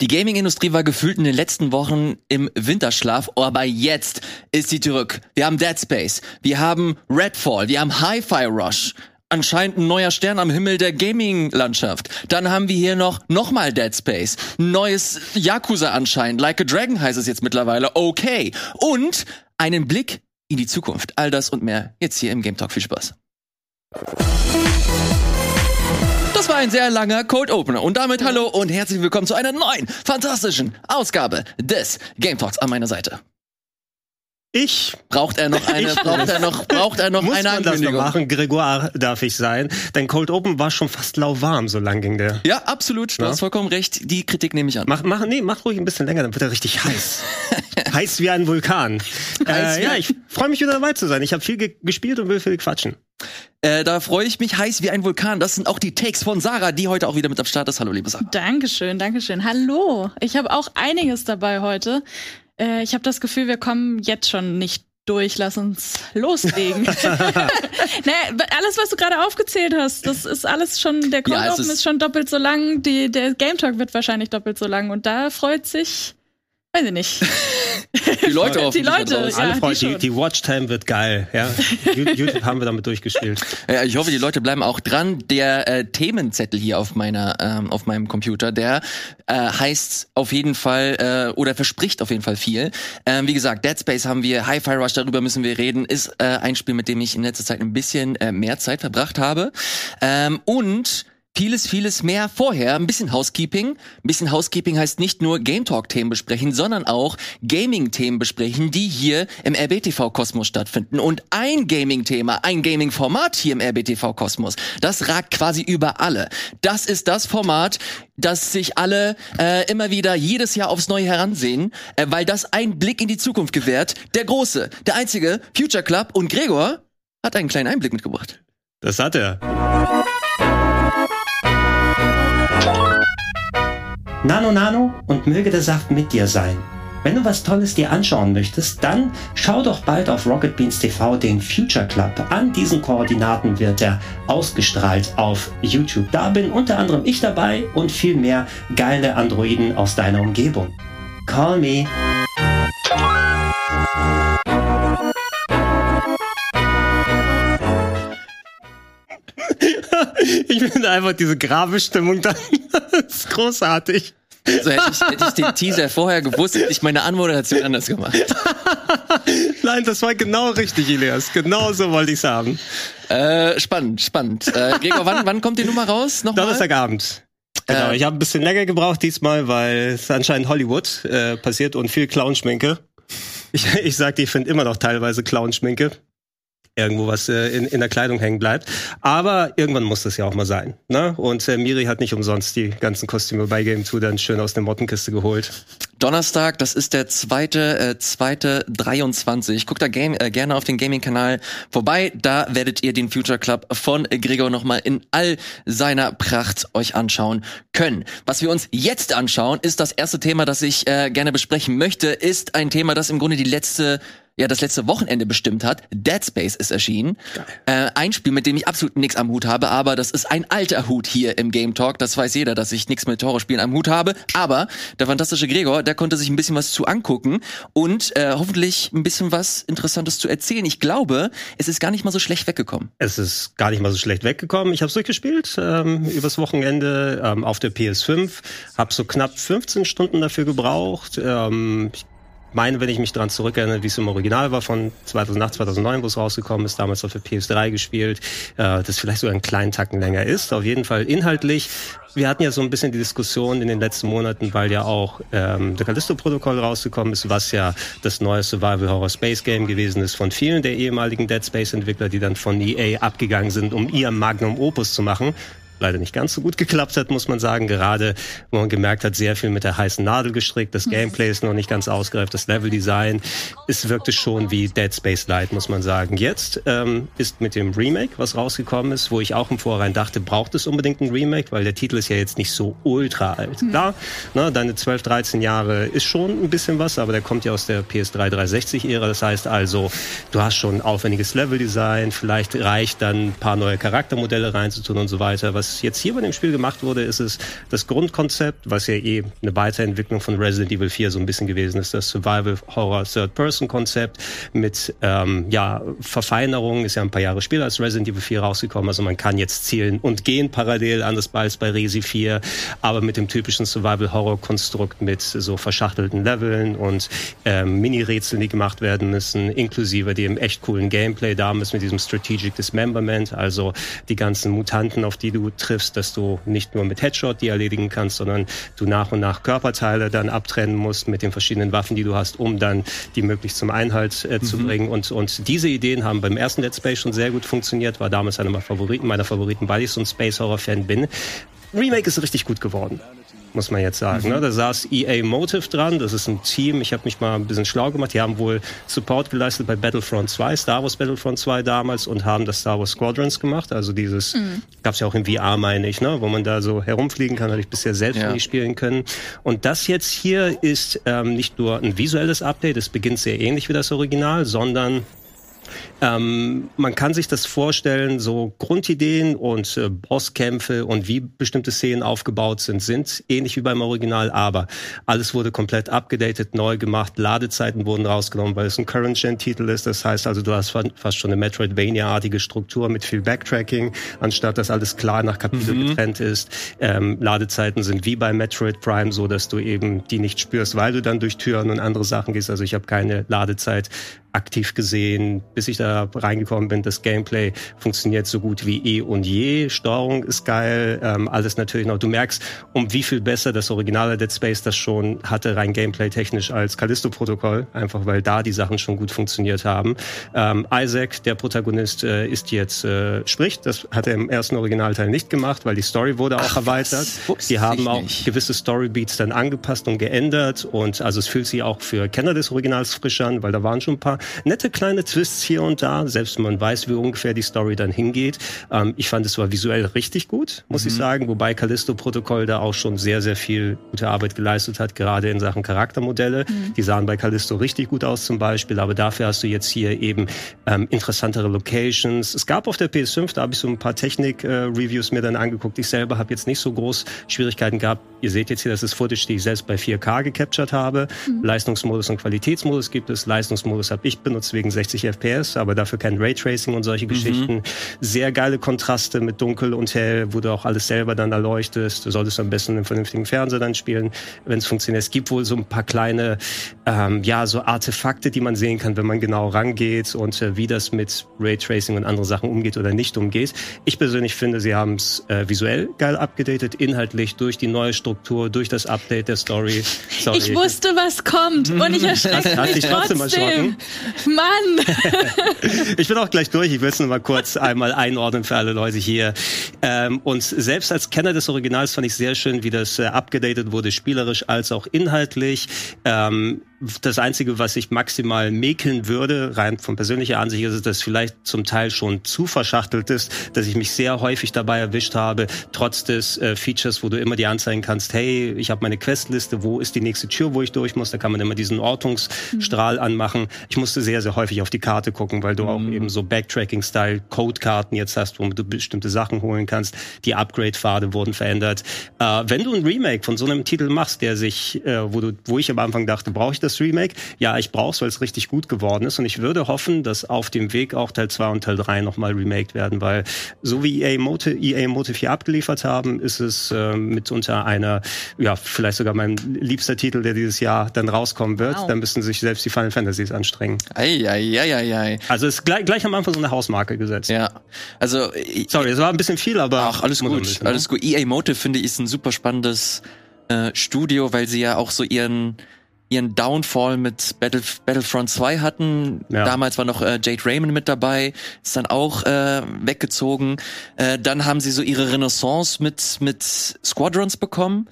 Die Gaming-Industrie war gefühlt in den letzten Wochen im Winterschlaf, aber jetzt ist sie zurück. Wir haben Dead Space, wir haben Redfall, wir haben Hi-Fi Rush. Anscheinend ein neuer Stern am Himmel der Gaming-Landschaft. Dann haben wir hier noch nochmal Dead Space. Neues Yakuza anscheinend. Like a Dragon heißt es jetzt mittlerweile. Okay. Und einen Blick in die Zukunft. All das und mehr jetzt hier im Game Talk. Viel Spaß. Das war ein sehr langer Cold Opener. Und damit hallo und herzlich willkommen zu einer neuen, fantastischen Ausgabe des Game Talks an meiner Seite. Ich. Braucht er noch eine, braucht er noch, braucht er noch Muss eine man das noch Ankündigung? machen? Gregoire darf ich sein. Denn Cold Open war schon fast lauwarm, so lang ging der. Ja, absolut. Du Ja. hast vollkommen recht. Die Kritik nehme ich an. Mach, mach, nee, mach ruhig ein bisschen länger, dann wird er richtig heiß. heiß wie ein Vulkan. Heiß Äh, ja, ein- ich freue mich wieder dabei zu sein. Ich habe viel ge gespielt und will viel quatschen. Äh, da freue ich mich heiß wie ein Vulkan. Das sind auch die Takes von Sarah, die heute auch wieder mit am Start ist. Hallo, liebe Sarah. Dankeschön, Dankeschön. Hallo. Ich habe auch einiges dabei heute. Äh, ich habe das Gefühl, wir kommen jetzt schon nicht durch. Lass uns loslegen. naja, alles, was du gerade aufgezählt hast, das ist alles schon, der Cold Ja, Open ist- ist, schon doppelt so lang, die, der Game Talk wird wahrscheinlich doppelt so lang und da freut sich, weiß ich nicht. Die Leute auf Die Leute. Ja, Alle die die, die Watchtime wird geil. Ja. You- YouTube haben wir damit durchgespielt. Ja, ich hoffe, die Leute bleiben auch dran. Der äh, Themenzettel hier auf meiner, ähm, auf meinem Computer, der äh, heißt auf jeden Fall äh, oder verspricht auf jeden Fall viel. Ähm, wie gesagt, Dead Space haben wir, Hi-Fi Rush, darüber müssen wir reden, ist äh, ein Spiel, mit dem ich in letzter Zeit ein bisschen äh, mehr Zeit verbracht habe. Ähm, und Vieles, vieles mehr vorher. Ein bisschen Housekeeping. Ein bisschen Housekeeping heißt nicht nur Game Talk-Themen besprechen, sondern auch Gaming-Themen besprechen, die hier im RBTV-Kosmos stattfinden. Und ein Gaming-Thema, ein Gaming-Format hier im RBTV-Kosmos, das ragt quasi über alle. Das ist das Format, das sich alle äh, immer wieder jedes Jahr aufs Neue heransehen, äh, weil das einen Blick in die Zukunft gewährt. Der große, der einzige Future Club und Gregor hat einen kleinen Einblick mitgebracht. Das hat er. Nano Nano und möge der Saft mit dir sein. Wenn du was Tolles dir anschauen möchtest, dann schau doch bald auf Rocket Beans TV den Future Club. An diesen Koordinaten wird er ausgestrahlt auf YouTube. Da bin unter anderem ich dabei und viel mehr geile Androiden aus deiner Umgebung. Call me. Ich finde einfach diese Grabestimmung dann. das ist großartig. Also hätte ich, hätte ich den Teaser vorher gewusst, hätte ich meine Anmoderation anders gemacht. Nein, das war genau richtig, Elias. Genau so wollte ich's haben. Äh, spannend, spannend. Äh, Gregor, wann, wann kommt die Nummer raus? Nochmal? Donnerstagabend. Genau, Äh, ich habe ein bisschen länger gebraucht diesmal, weil es anscheinend Hollywood äh, passiert und viel Clownschminke. Ich, ich sag dir, ich finde immer noch teilweise Clownschminke. Irgendwo was äh, in, in der Kleidung hängen bleibt. Aber irgendwann muss das ja auch mal sein. Ne? Und äh, Miri hat nicht umsonst die ganzen Kostüme bei Game 2 dann schön aus der Mottenkiste geholt. Donnerstag, das ist der zweite, äh, zweite 23. Guckt da game, äh, gerne auf den Gaming-Kanal vorbei. Da werdet ihr den Future Club von Gregor nochmal in all seiner Pracht euch anschauen können. Was wir uns jetzt anschauen, ist das erste Thema, das ich äh, gerne besprechen möchte, ist ein Thema, das im Grunde die letzte ja, das letzte Wochenende bestimmt hat. Dead Space ist erschienen. Äh, ein Spiel, mit dem ich absolut nichts am Hut habe, aber das ist ein alter Hut hier im Game Talk. Das weiß jeder, dass ich nichts mit Horrorspielen am Hut habe. Aber der fantastische Gregor, der konnte sich ein bisschen was zu angucken und äh, hoffentlich ein bisschen was Interessantes zu erzählen. Ich glaube, es ist gar nicht mal so schlecht weggekommen. Es ist gar nicht mal so schlecht weggekommen. Ich habe es durchgespielt ähm, übers Wochenende ähm, auf der PS5. Habe so knapp 15 Stunden dafür gebraucht. Ähm, ich meine, wenn ich mich dran zurückerinnere, wie es im Original war von 2008, 2009, wo es rausgekommen ist, damals auf der PS3 gespielt, äh, das vielleicht sogar einen kleinen Tacken länger ist. Auf jeden Fall inhaltlich. Wir hatten ja so ein bisschen die Diskussion in den letzten Monaten, weil ja auch ähm, der Callisto-Protokoll rausgekommen ist, was ja das neue Survival-Horror-Space-Game gewesen ist von vielen der ehemaligen Dead Space-Entwickler, die dann von EA abgegangen sind, um ihr Magnum Opus zu machen leider nicht ganz so gut geklappt hat, muss man sagen. Gerade, wo man gemerkt hat, sehr viel mit der heißen Nadel gestrickt. Das Gameplay ist noch nicht ganz ausgereift, das Leveldesign. Es wirkte schon wie Dead Space Light, muss man sagen. Jetzt ähm, ist mit dem Remake, was rausgekommen ist, wo ich auch im Vorrein dachte, braucht es unbedingt ein Remake, weil der Titel ist ja jetzt nicht so ultra alt. Klar, ne, deine 12, 13 Jahre ist schon ein bisschen was, aber der kommt ja aus der PS3 360-Ära. Das heißt also, du hast schon ein aufwendiges Leveldesign, vielleicht reicht dann ein paar neue Charaktermodelle reinzutun und so weiter. Was was jetzt hier bei dem Spiel gemacht wurde, ist es das Grundkonzept, was ja eh eine Weiterentwicklung von Resident Evil 4 so ein bisschen gewesen ist, das Survival Horror Third Person Konzept mit ähm, ja Verfeinerungen, ist ja ein paar Jahre später als Resident Evil 4 rausgekommen, also man kann jetzt zielen und gehen parallel anders als bei Resi 4, aber mit dem typischen Survival Horror Konstrukt mit so verschachtelten Leveln und ähm, Mini-Rätseln, die gemacht werden müssen, inklusive dem echt coolen Gameplay damals mit diesem Strategic Dismemberment, also die ganzen Mutanten, auf die du triffst, dass du nicht nur mit Headshot die erledigen kannst, sondern du nach und nach Körperteile dann abtrennen musst mit den verschiedenen Waffen, die du hast, um dann die möglichst zum Einhalt äh, zu mhm. bringen. Und, und diese Ideen haben beim ersten Let's Play schon sehr gut funktioniert, war damals einer meiner Favoriten, meiner Favoriten, weil ich so ein Space Horror Fan bin. Remake ist richtig gut geworden muss man jetzt sagen. Mhm. Ne? Da saß EA Motive dran, das ist ein Team, ich habe mich mal ein bisschen schlau gemacht, die haben wohl Support geleistet bei Battlefront 2, Star Wars Battlefront 2 damals und haben das Star Wars Squadrons gemacht, also dieses, mhm. gab es ja auch in VR, meine ich, ne? wo man da so herumfliegen kann, hatte ich bisher selbst ja. nicht spielen können. Und das jetzt hier ist ähm, nicht nur ein visuelles Update, es beginnt sehr ähnlich wie das Original, sondern ähm, man kann sich das vorstellen, so Grundideen und äh, Bosskämpfe und wie bestimmte Szenen aufgebaut sind, sind ähnlich wie beim Original, aber alles wurde komplett abgedatet, neu gemacht, Ladezeiten wurden rausgenommen, weil es ein Current-Gen-Titel ist. Das heißt also, du hast fast schon eine Metroidvania-artige Struktur mit viel Backtracking, anstatt dass alles klar nach Kapitel mhm. getrennt ist. Ähm, Ladezeiten sind wie bei Metroid Prime so, dass du eben die nicht spürst, weil du dann durch Türen und andere Sachen gehst. Also ich habe keine Ladezeit aktiv gesehen, bis ich da reingekommen bin. Das Gameplay funktioniert so gut wie eh und je. Steuerung ist geil, ähm, alles natürlich noch. Du merkst, um wie viel besser das originale Dead Space das schon hatte, rein Gameplay-technisch als Callisto-Protokoll, einfach weil da die Sachen schon gut funktioniert haben. Ähm, Isaac, der Protagonist, äh, ist jetzt, äh, spricht, das hat er im ersten Originalteil nicht gemacht, weil die Story wurde auch Ach, erweitert. Die haben auch nicht. gewisse Storybeats dann angepasst und geändert und also es fühlt sich auch für Kenner des Originals frisch an, weil da waren schon ein paar nette kleine Twists hier und da, selbst wenn man weiß, wie ungefähr die Story dann hingeht. Ähm, ich fand es war visuell richtig gut, muss mhm. ich sagen, wobei Callisto-Protokoll da auch schon sehr, sehr viel gute Arbeit geleistet hat, gerade in Sachen Charaktermodelle. Mhm. Die sahen bei Callisto richtig gut aus zum Beispiel, aber dafür hast du jetzt hier eben ähm, interessantere Locations. Es gab auf der PS5, da habe ich so ein paar Technik-Reviews äh, mir dann angeguckt. Ich selber habe jetzt nicht so groß Schwierigkeiten gehabt. Ihr seht jetzt hier, das ist Footage, die ich selbst bei 4K gecaptured habe. Mhm. Leistungsmodus und Qualitätsmodus gibt es. Leistungsmodus habe ich benutzt wegen 60 FPS, aber dafür kein Raytracing und solche mhm. Geschichten. Sehr geile Kontraste mit dunkel und hell, wo du auch alles selber dann erleuchtest. Du solltest am besten einen vernünftigen Fernseher dann spielen, wenn es funktioniert. Es gibt wohl so ein paar kleine, ähm, ja, so Artefakte, die man sehen kann, wenn man genau rangeht und äh, wie das mit Raytracing und anderen Sachen umgeht oder nicht umgeht. Ich persönlich finde, sie haben es äh, visuell geil abgedatet, inhaltlich durch die neue Struktur, durch das Update der Story. Sorry. Ich wusste, was kommt und ich erschrecke mich trotzdem. Mann! ich bin auch gleich durch. Ich will es nur mal kurz einmal einordnen für alle Leute hier. Ähm, und selbst als Kenner des Originals fand ich sehr schön, wie das äh, abgedatet wurde, spielerisch als auch inhaltlich. Ähm, das Einzige, was ich maximal mäkeln würde, rein von persönlicher Ansicht, ist, dass es vielleicht zum Teil schon zu verschachtelt ist, dass ich mich sehr häufig dabei erwischt habe, trotz des äh, Features, wo du immer die anzeigen kannst, hey, ich habe meine Questliste, wo ist die nächste Tür, wo ich durch muss, da kann man immer diesen Ortungsstrahl mhm. anmachen. Ich musste sehr, sehr häufig auf die Karte gucken, weil du mhm. auch eben so Backtracking-Style Codekarten jetzt hast, wo du bestimmte Sachen holen kannst. Die Upgrade-Pfade wurden verändert. Äh, wenn du ein Remake von so einem Titel machst, der sich, äh, wo du, wo ich am Anfang dachte, brauche ich das das Remake. Ja, ich brauche es, weil es richtig gut geworden ist. Und ich würde hoffen, dass auf dem Weg auch Teil 2 und Teil 3 nochmal remaked werden, weil so wie EA Motive, EA Motive hier abgeliefert haben, ist es äh, mitunter einer, ja, vielleicht sogar mein liebster Titel, der dieses Jahr dann rauskommen wird. Wow. Dann müssen sich selbst die Final Fantasies anstrengen. Ei, ei, ei, ei, ei. Also ist gleich, gleich am Anfang so eine Hausmarke gesetzt. Ja. Also sorry, es war ein bisschen viel, aber ach, alles gut, bisschen, ne? alles gut. EA Motive finde ich ist ein super spannendes äh, Studio, weil sie ja auch so ihren ihren Downfall mit Battle, Battlefront 2 hatten. Ja. Damals war noch äh, Jade Raymond mit dabei, ist dann auch äh, weggezogen. Äh, dann haben sie so ihre Renaissance mit, mit Squadrons bekommen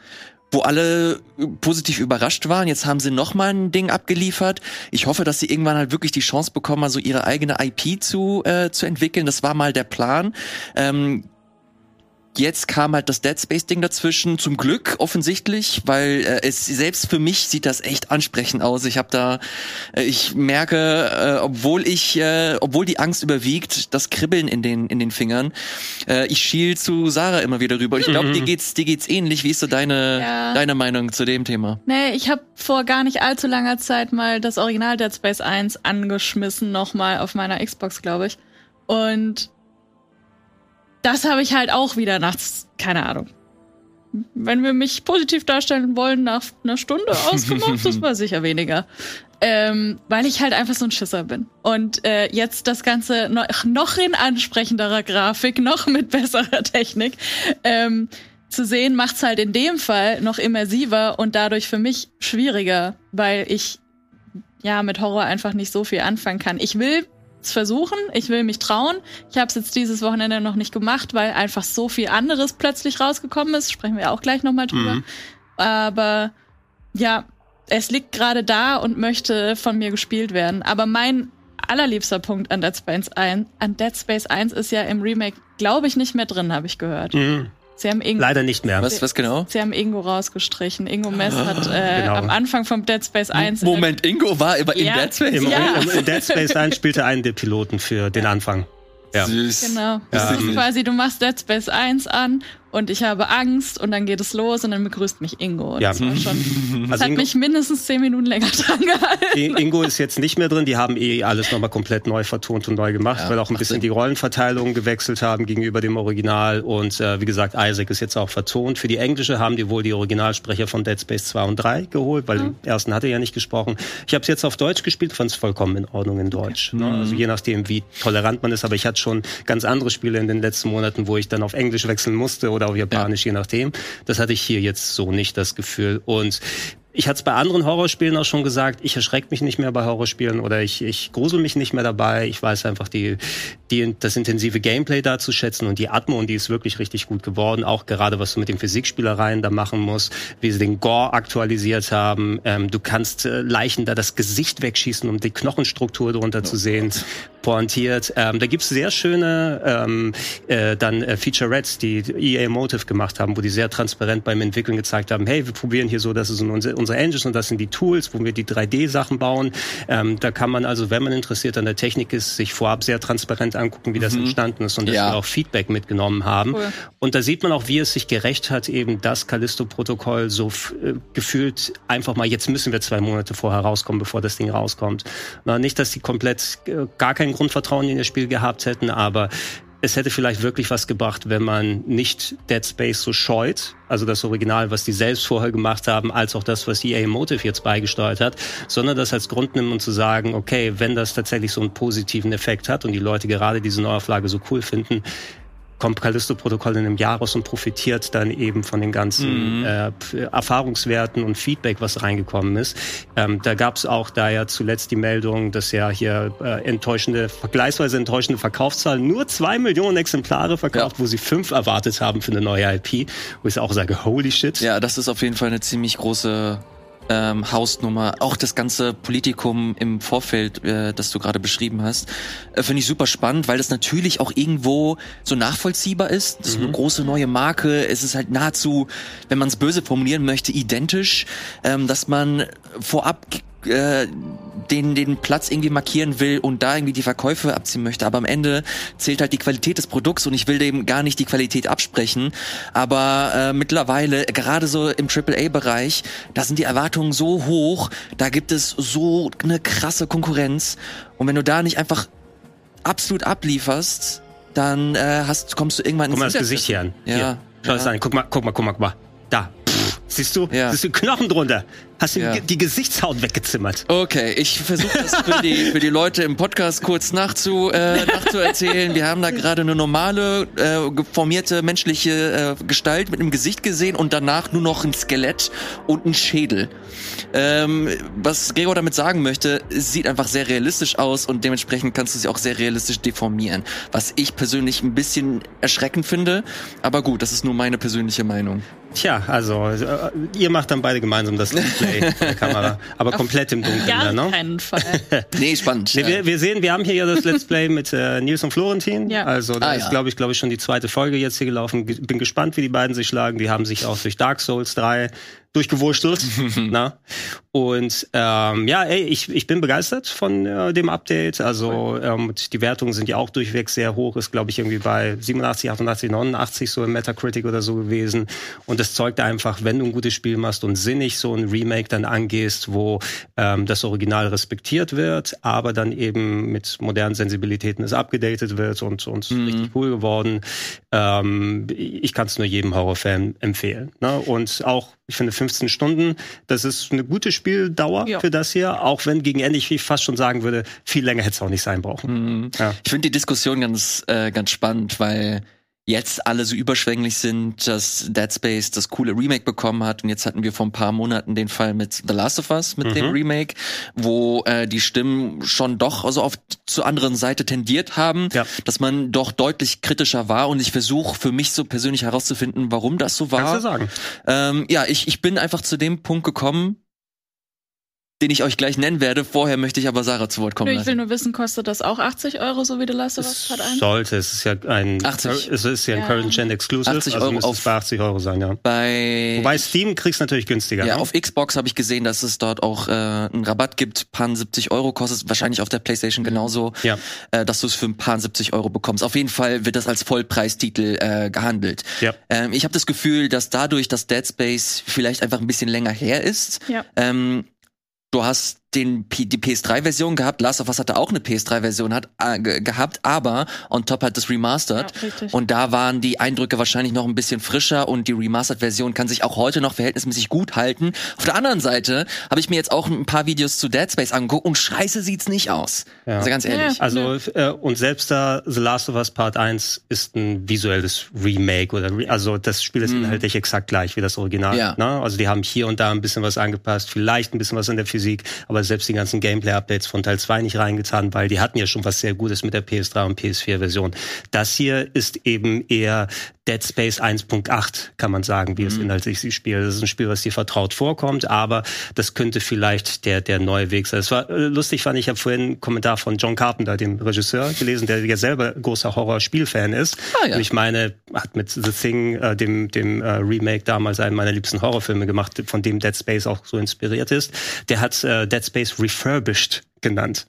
wo alle positiv überrascht waren. Jetzt haben sie noch mal ein Ding abgeliefert. Ich hoffe, dass sie irgendwann halt wirklich die Chance bekommen, mal so ihre eigene IP zu äh, zu entwickeln. Das war mal der Plan. Ähm, jetzt kam halt das Dead Space Ding dazwischen, zum Glück offensichtlich, weil äh, es selbst für mich sieht das echt ansprechend aus. Ich habe da, äh, ich merke, äh, obwohl ich, äh, obwohl die Angst überwiegt, das Kribbeln in den in den Fingern. Äh, ich schiel zu Sarah immer wieder rüber. Ich glaube, dir geht's dir geht's ähnlich. Wie ist so deine Ja. deine Meinung zu dem Thema? Nee, ich habe vor gar nicht allzu langer Zeit mal das Original Dead Space 1 angeschmissen, nochmal auf meiner Xbox, glaube ich. Und das habe ich halt auch wieder nachts, keine Ahnung. Wenn wir mich positiv darstellen wollen, nach einer Stunde ausgemacht, das war sicher weniger. Ähm, weil ich halt einfach so ein Schisser bin. Und äh, jetzt das Ganze noch, noch in ansprechenderer Grafik, noch mit besserer Technik ähm, zu sehen, macht's halt in dem Fall noch immersiver und dadurch für mich schwieriger, weil ich ja mit Horror einfach nicht so viel anfangen kann. Ich will es versuchen, ich will mich trauen. Ich habe es jetzt dieses Wochenende noch nicht gemacht, weil einfach so viel anderes plötzlich rausgekommen ist. Sprechen wir auch gleich nochmal drüber. Mhm. Aber ja, es liegt gerade da und möchte von mir gespielt werden. Aber mein allerliebster Punkt an Dead Space 1, an Dead Space 1 ist ja im Remake, glaube ich, nicht mehr drin, habe ich gehört. Mhm. Sie haben Ingo, Leider nicht mehr. Was was genau? Sie haben Ingo rausgestrichen. Ingo Mess hat äh, Genau. am Anfang vom Dead Space 1 in der- Moment, Ingo war über in Ja. Dead Space. Im, Ja. im, im Dead Space 1 spielte einen der Piloten für den Anfang. Ja. Süß. Genau. Das ist quasi, du machst Dead Space 1 an und ich habe Angst und dann geht es los und dann begrüßt mich Ingo. Ja. Das, war schon, das Also hat Ingo, mich mindestens zehn Minuten länger dran gehalten. Ingo ist jetzt nicht mehr drin, die haben eh alles nochmal komplett neu vertont und neu gemacht, Ja, weil auch ein bisschen Sinn. die Rollenverteilung gewechselt haben gegenüber dem Original und äh, wie gesagt, Isaac ist jetzt auch vertont. Für die Englische haben die wohl die Originalsprecher von Dead Space 2 und 3 geholt, weil im ersten hat er ja nicht gesprochen. Ich habe es jetzt auf Deutsch gespielt, fand es vollkommen in Ordnung in Deutsch. Ne? Also je nachdem, wie tolerant man ist, aber ich hatte schon ganz andere Spiele in den letzten Monaten, wo ich dann auf Englisch wechseln musste oder auf Japanisch, je nachdem. Das hatte ich hier jetzt so nicht das Gefühl und ich hatte es bei anderen Horrorspielen auch schon gesagt, ich erschrecke mich nicht mehr bei Horrorspielen oder ich, ich grusel mich nicht mehr dabei. Ich weiß einfach die, die, das intensive Gameplay da zu schätzen und die Atmo und die ist wirklich richtig gut geworden. Auch gerade was du mit den Physikspielereien da machen musst, wie sie den Gore aktualisiert haben. Ähm, du kannst äh, Leichen da das Gesicht wegschießen, um die Knochenstruktur drunter zu sehen. Pointiert. Ähm, da gibt's sehr schöne ähm, äh, dann äh, Featurettes, die EA Motive gemacht haben, wo die sehr transparent beim Entwickeln gezeigt haben, hey, wir probieren hier so, das ist unsere, unsere Engines und das sind die Tools, wo wir die 3D-Sachen bauen. Ähm, da kann man also, wenn man interessiert an der Technik ist, sich vorab sehr transparent angucken, wie das entstanden ist und dass Ja. wir auch Feedback mitgenommen haben. Cool. Und da sieht man auch, wie es sich gerecht hat, eben das Callisto-Protokoll so äh, gefühlt einfach mal, jetzt müssen wir zwei Monate vorher rauskommen, bevor das Ding rauskommt. Na, nicht, dass die komplett äh, gar kein Grundvertrauen in das Spiel gehabt hätten, aber es hätte vielleicht wirklich was gebracht, wenn man nicht Dead Space so scheut, also das Original, was die selbst vorher gemacht haben, als auch das, was EA Motive jetzt beigesteuert hat, sondern das als Grund nimmt und zu sagen, okay, wenn das tatsächlich so einen positiven Effekt hat und die Leute gerade diese Neuauflage so cool finden, kommt Callisto-Protokoll in einem Jahr raus und profitiert dann eben von den ganzen äh, P- Erfahrungswerten und Feedback, was reingekommen ist. Ähm, da gab es auch da ja zuletzt die Meldung, dass ja hier äh, enttäuschende, vergleichsweise enttäuschende Verkaufszahlen, nur zwei Millionen Exemplare verkauft, Ja. wo sie fünf erwartet haben für eine neue IP, wo ich auch sage, holy shit. Ja, das ist auf jeden Fall eine ziemlich große ähm, Hausnummer. Auch das ganze Politikum im Vorfeld, äh, das du gerade beschrieben hast, äh, finde ich super spannend, weil das natürlich auch irgendwo so nachvollziehbar ist. Das ist eine große neue Marke. Es ist halt nahezu, wenn man es böse formulieren möchte, identisch, ähm, dass man vorab äh, den, den Platz irgendwie markieren will und da irgendwie die Verkäufe abziehen möchte. Aber am Ende zählt halt die Qualität des Produkts und ich will dem gar nicht die Qualität absprechen. Aber äh, mittlerweile, gerade so im AAA-Bereich, da sind die Erwartungen so hoch, da gibt es so eine krasse Konkurrenz. Und wenn du da nicht einfach absolut ablieferst, dann äh, hast, kommst du irgendwann Guck mal ins das Gesicht hier an. Ja. Hier. Schau das Ja. an. Guck mal, guck mal, guck mal, guck mal. Siehst du? Ja. Siehst du Knochen drunter? Hast du Ja. die Gesichtshaut weggezimmert? Okay, ich versuche das für die, für die Leute im Podcast kurz nachzu, äh, nachzuerzählen. Wir haben da gerade eine normale, äh, geformierte menschliche äh, Gestalt mit einem Gesicht gesehen und danach nur noch ein Skelett und ein Schädel. Ähm, was Gregor damit sagen möchte, sieht einfach sehr realistisch aus und dementsprechend kannst du sie auch sehr realistisch deformieren. Was ich persönlich ein bisschen erschreckend finde, aber gut, das ist nur meine persönliche Meinung. Tja, also äh, ihr macht dann beide gemeinsam das Display der Kamera, aber komplett im Dunkeln. Dann, ne? keinen Fall. Nee, spannend. Nee, wir, wir sehen, wir haben hier ja das Let's Play mit äh, Nils und Florentin. Ja. Also da Ah, ist, ja. glaube ich, glaube ich, schon die zweite Folge jetzt hier gelaufen. Ge- Bin gespannt, wie die beiden sich schlagen. Die haben sich auch durch Dark Souls 3 durchgewurstelt. na? Und ähm, ja, ey, ich, ich bin begeistert von äh, dem Update. Also ähm, die Wertungen sind ja auch durchweg sehr hoch. Ist, glaube ich, irgendwie bei 87, 88, 89 so im Metacritic oder so gewesen. Und das zeugt einfach, wenn du ein gutes Spiel machst und sinnig so ein Remake dann angehst, wo ähm, das Original respektiert wird, aber dann eben mit modernen Sensibilitäten es abgedatet wird und, und richtig cool geworden. Ähm, ich kann es nur jedem Horrorfan empfehlen. Ne? Und auch, ich finde 15 Stunden, das ist eine gute Spieldauer Ja. für das hier, auch wenn gegen Ende ich fast schon sagen würde, viel länger hätte es auch nicht sein brauchen. Ja. Ich finde die Diskussion ganz, äh, ganz spannend, weil jetzt alle so überschwänglich sind, dass Dead Space das coole Remake bekommen hat. Und jetzt hatten wir vor ein paar Monaten den Fall mit The Last of Us, mit dem Remake, wo äh, die Stimmen schon doch also auf zur anderen Seite tendiert haben, Ja. dass man doch deutlich kritischer war. Und ich versuche für mich so persönlich herauszufinden, warum das so war. Kannst du sagen. Ähm, ja, ich, ich bin einfach zu dem Punkt gekommen, den ich euch gleich nennen werde. Vorher möchte ich aber Sarah zu Wort kommen ich will lassen. nur wissen, kostet das auch 80 Euro, so wie The Last of Us Es Part 1? sollte, es ist ja ein, 80. es ist ja ein Ja. Current Gen Exclusive, 80 also Euro müsste es auf- bei 80 Euro sein, ja. Bei Wobei Steam kriegst du natürlich günstiger. Ja, ne? auf Xbox habe ich gesehen, dass es dort auch äh, einen Rabatt gibt. Paar 70 Euro kostet wahrscheinlich auf der PlayStation genauso, Ja. äh, dass du es für ein paar 70 Euro bekommst. Auf jeden Fall wird das als Vollpreistitel äh, gehandelt. Ja. Ähm, ich habe das Gefühl, dass dadurch, dass Dead Space vielleicht einfach ein bisschen länger her ist, Ja. ähm, du hast den P die PS3-Version gehabt, Last of Us hatte auch eine PS3-Version hat äh, ge gehabt, aber on top hat das Remastered Ja, richtig. und da waren die Eindrücke wahrscheinlich noch ein bisschen frischer und die Remastered-Version kann sich auch heute noch verhältnismäßig gut halten. Auf der anderen Seite habe ich mir jetzt auch ein paar Videos zu Dead Space angeguckt und scheiße sieht's nicht aus. Ja. Also ganz ehrlich. Ja. Also äh, und selbst da The Last of Us Part 1 ist ein visuelles Remake oder re also das Spiel ist inhaltlich exakt gleich wie das Original. Ja. Ne? Also die haben hier und da ein bisschen was angepasst, vielleicht ein bisschen was in der Physik, aber selbst die ganzen Gameplay-Updates von Teil 2 nicht reingetan, weil die hatten ja schon was sehr Gutes mit der PS3 und PS4-Version. Das hier ist eben eher Dead Space 1.8, kann man sagen, wie es inhaltlich sich spielt. Das ist ein Spiel, was dir vertraut vorkommt, aber das könnte vielleicht der, der neue Weg sein. Es war äh, lustig, fand ich, ich habe vorhin einen Kommentar von John Carpenter, dem Regisseur, gelesen, der ja selber großer Horror-Spielfan ist. Ah, ja. Und ich meine, hat mit The Thing, äh, dem, dem äh, Remake damals einen meiner liebsten Horrorfilme gemacht, von dem Dead Space auch so inspiriert ist. Der hat äh, Dead Space Refurbished genannt.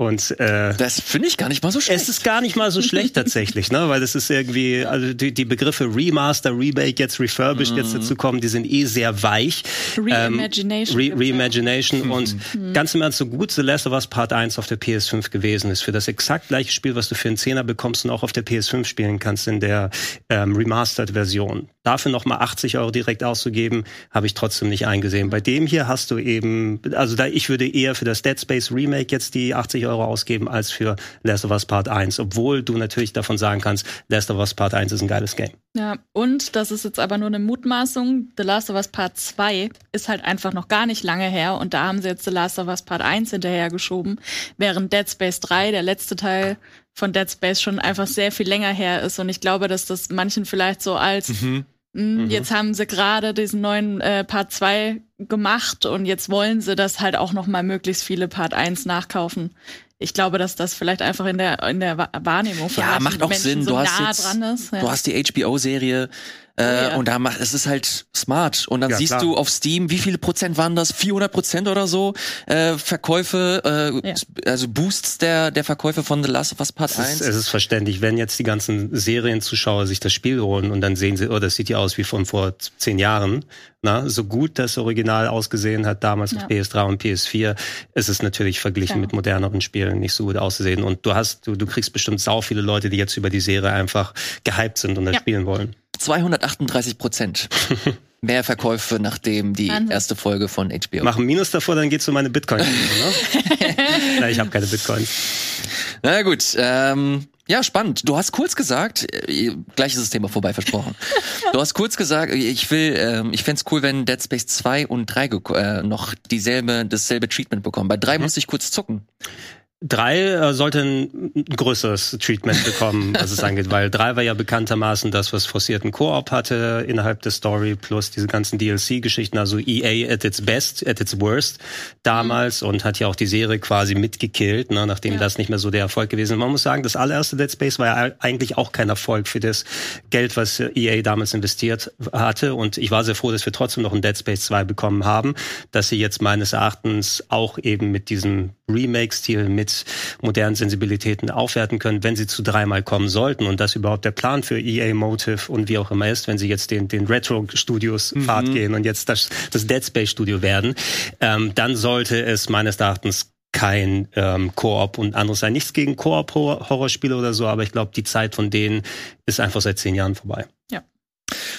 Und äh, Das finde ich gar nicht mal so schlecht. es ist gar nicht mal so schlecht tatsächlich, ne? Weil es ist irgendwie, also die, die Begriffe Remaster, Remake, jetzt Refurbished, jetzt dazu kommen, die sind eh sehr weich. Reimagination Ähm, gibt's Re. Reimagination und ganz im Ernst, so gut The Last of Us Part 1 auf der PS5 gewesen ist, für das exakt gleiche Spiel, was du für einen Zehner bekommst und auch auf der PS5 spielen kannst in der ähm, Remastered-Version. Dafür nochmal 80 Euro direkt auszugeben, habe ich trotzdem nicht eingesehen. Bei dem hier hast du eben, also da ich würde eher für das Dead Space Remake jetzt die 80 Euro ausgeben als für Last of Us Part 1, obwohl du natürlich davon sagen kannst, Last of Us Part 1 ist ein geiles Game. Ja, und das ist jetzt aber nur eine Mutmaßung. The Last of Us Part 2 ist halt einfach noch gar nicht lange her und da haben sie jetzt The Last of Us Part 1 hinterhergeschoben, während Dead Space 3, der letzte Teil von Dead Space, schon einfach sehr viel länger her ist. Und ich glaube, dass das manchen vielleicht so als mh, jetzt haben sie gerade diesen neuen äh, Part 2 gemacht und jetzt wollen sie das halt auch noch mal möglichst viele Part 1 nachkaufen. Ich glaube, dass das vielleicht einfach in der in der Wa- Wahrnehmung von ja, macht auch Menschen Sinn. so Du hast nah jetzt, dran ist. Ja. du hast die HBO-Serie äh, ja. und da macht es ist halt smart und dann Ja, siehst klar. du auf Steam, wie viele Prozent waren das? 400 Prozent oder so äh, Verkäufe, äh, Ja. also Boosts der der Verkäufe von The Last of Us Part Es ist, 1. es ist verständlich, wenn jetzt die ganzen Serienzuschauer sich das Spiel holen und dann sehen sie, oh, das sieht ja aus wie von vor zehn Jahren. Na, so gut das Original ausgesehen hat damals auf Ja. PS3 und PS4, ist es natürlich verglichen Ja. mit moderneren Spielen nicht so gut auszusehen. Und du hast, du, du kriegst bestimmt sau viele Leute, die jetzt über die Serie einfach gehypt sind und das Ja. spielen wollen. 238 Prozent. Mehr Verkäufe nachdem die Wahnsinn. erste Folge von HBO. Mach ein Minus davor, dann geht's um meine Bitcoins. ne? Nein, ich habe keine Bitcoins. Na gut, ähm, ja, spannend. Du hast kurz gesagt, äh, gleich ist das Thema vorbei, versprochen. Du hast kurz gesagt, ich will, ähm, ich fänd's cool, wenn Dead Space 2 und 3 geko- äh, noch dieselbe, dasselbe Treatment bekommen. Bei 3 musste ich kurz zucken. Drei äh, sollte ein, ein größeres Treatment bekommen, was es angeht, weil drei war ja bekanntermaßen das, was forcierten Koop hatte innerhalb der Story, plus diese ganzen DLC-Geschichten, also EA at its best, at its worst damals mhm. und hat ja auch die Serie quasi mitgekillt, ne, nachdem ja. das nicht mehr so der Erfolg gewesen ist. Man muss sagen, das allererste Dead Space war ja eigentlich auch kein Erfolg für das Geld, was EA damals investiert hatte und ich war sehr froh, dass wir trotzdem noch ein Dead Space 2 bekommen haben, dass sie jetzt meines Erachtens auch eben mit diesem Remake-Stil mit mit modernen Sensibilitäten aufwerten können, wenn sie zu dreimal kommen sollten und das überhaupt der Plan für EA Motive und wie auch immer ist, wenn sie jetzt den, den Retro-Studios mhm. Pfad gehen und jetzt das, das Dead Space Studio werden, ähm, dann sollte es meines Erachtens kein ähm, Koop und anderes sein. Nichts gegen Koop-Horrorspiele oder so, aber ich glaube, die Zeit von denen ist einfach seit zehn Jahren vorbei.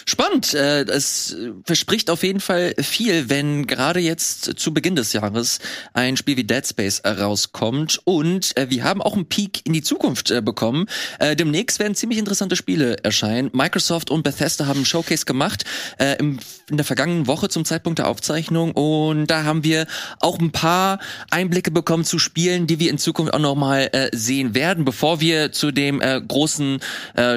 Spannend. Äh, es verspricht auf jeden Fall viel, wenn gerade jetzt zu Beginn des Jahres ein Spiel wie Dead Space rauskommt. Und äh, wir haben auch einen Peak in die Zukunft äh, bekommen. Demnächst werden ziemlich interessante Spiele erscheinen. Microsoft und Bethesda haben einen Showcase gemacht in der vergangenen Woche zum Zeitpunkt der Aufzeichnung. Und da haben wir auch ein paar Einblicke bekommen zu Spielen, die wir in Zukunft auch nochmal sehen werden, bevor wir zu dem großen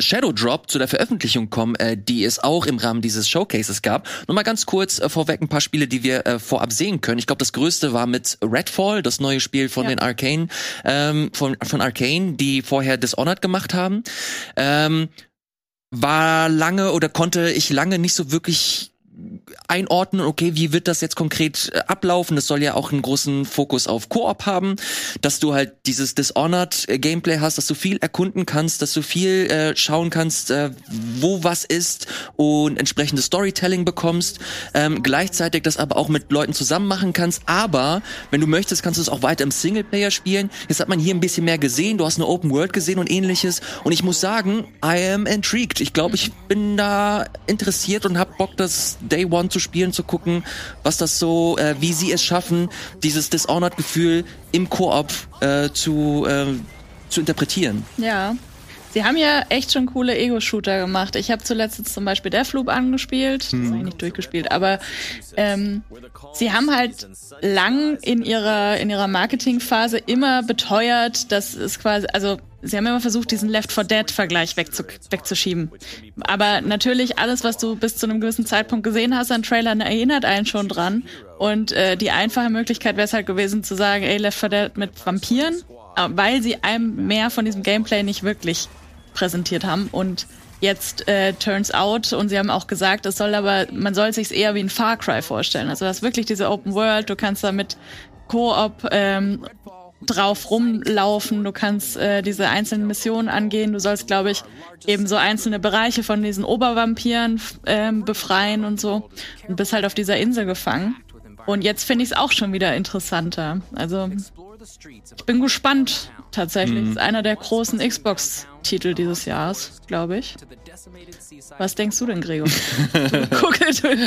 Shadow Drop, zu der Veröffentlichung kommen, die es auch im Rahmen dieses Showcases gab. Nur mal ganz kurz äh, vorweg ein paar Spiele, die wir äh, vorab sehen können. Ich glaube, das größte war mit Redfall, das neue Spiel von ja. den Arcane, ähm, von, von Arcane, die vorher Dishonored gemacht haben. Ähm, war lange oder konnte ich lange nicht so wirklich einordnen, okay, wie wird das jetzt konkret äh, ablaufen? Das soll ja auch einen großen Fokus auf Koop haben, dass du halt dieses Dishonored äh, Gameplay hast, dass du viel erkunden kannst, dass du viel äh, schauen kannst, äh, wo was ist und entsprechendes Storytelling bekommst, ähm, gleichzeitig das aber auch mit Leuten zusammen machen kannst, aber wenn du möchtest, kannst du es auch weiter im Singleplayer spielen. Jetzt hat man hier ein bisschen mehr gesehen, du hast eine Open World gesehen und ähnliches und ich muss sagen, I am intrigued. Ich glaube, ich bin da interessiert und hab Bock, das Day One zu spielen, zu gucken, was das so, äh, wie sie es schaffen, dieses Dishonored-Gefühl im Koop äh, zu, äh, zu interpretieren. Ja. Sie haben ja echt schon coole Ego-Shooter gemacht. Ich habe zuletzt jetzt zum Beispiel Deathloop angespielt, hm. das habe ich nicht durchgespielt, aber ähm, sie haben halt lang in ihrer in ihrer Marketingphase immer beteuert, dass es quasi, also Sie haben immer versucht, diesen Left 4 Dead-Vergleich wegzu wegzuschieben. Aber natürlich, alles, was du bis zu einem gewissen Zeitpunkt gesehen hast an Trailern, erinnert einen schon dran. Und äh, die einfache Möglichkeit wäre es halt gewesen zu sagen, ey, Left 4 Dead mit Vampiren, äh, weil sie einem mehr von diesem Gameplay nicht wirklich präsentiert haben. Und jetzt äh, turns out, und sie haben auch gesagt, es soll aber, man soll sich eher wie ein Far Cry vorstellen. Also das ist wirklich diese Open World, du kannst da mit Koop ähm, drauf rumlaufen, du kannst äh, diese einzelnen Missionen angehen, du sollst, glaube ich, eben so einzelne Bereiche von diesen Obervampiren äh, befreien und so und bist halt auf dieser Insel gefangen. Und jetzt finde ich es auch schon wieder interessanter. Also ich bin gespannt tatsächlich. Mhm. ist einer der großen Xbox-Titel dieses Jahres, glaube ich. Was denkst du denn, Gregor? Guck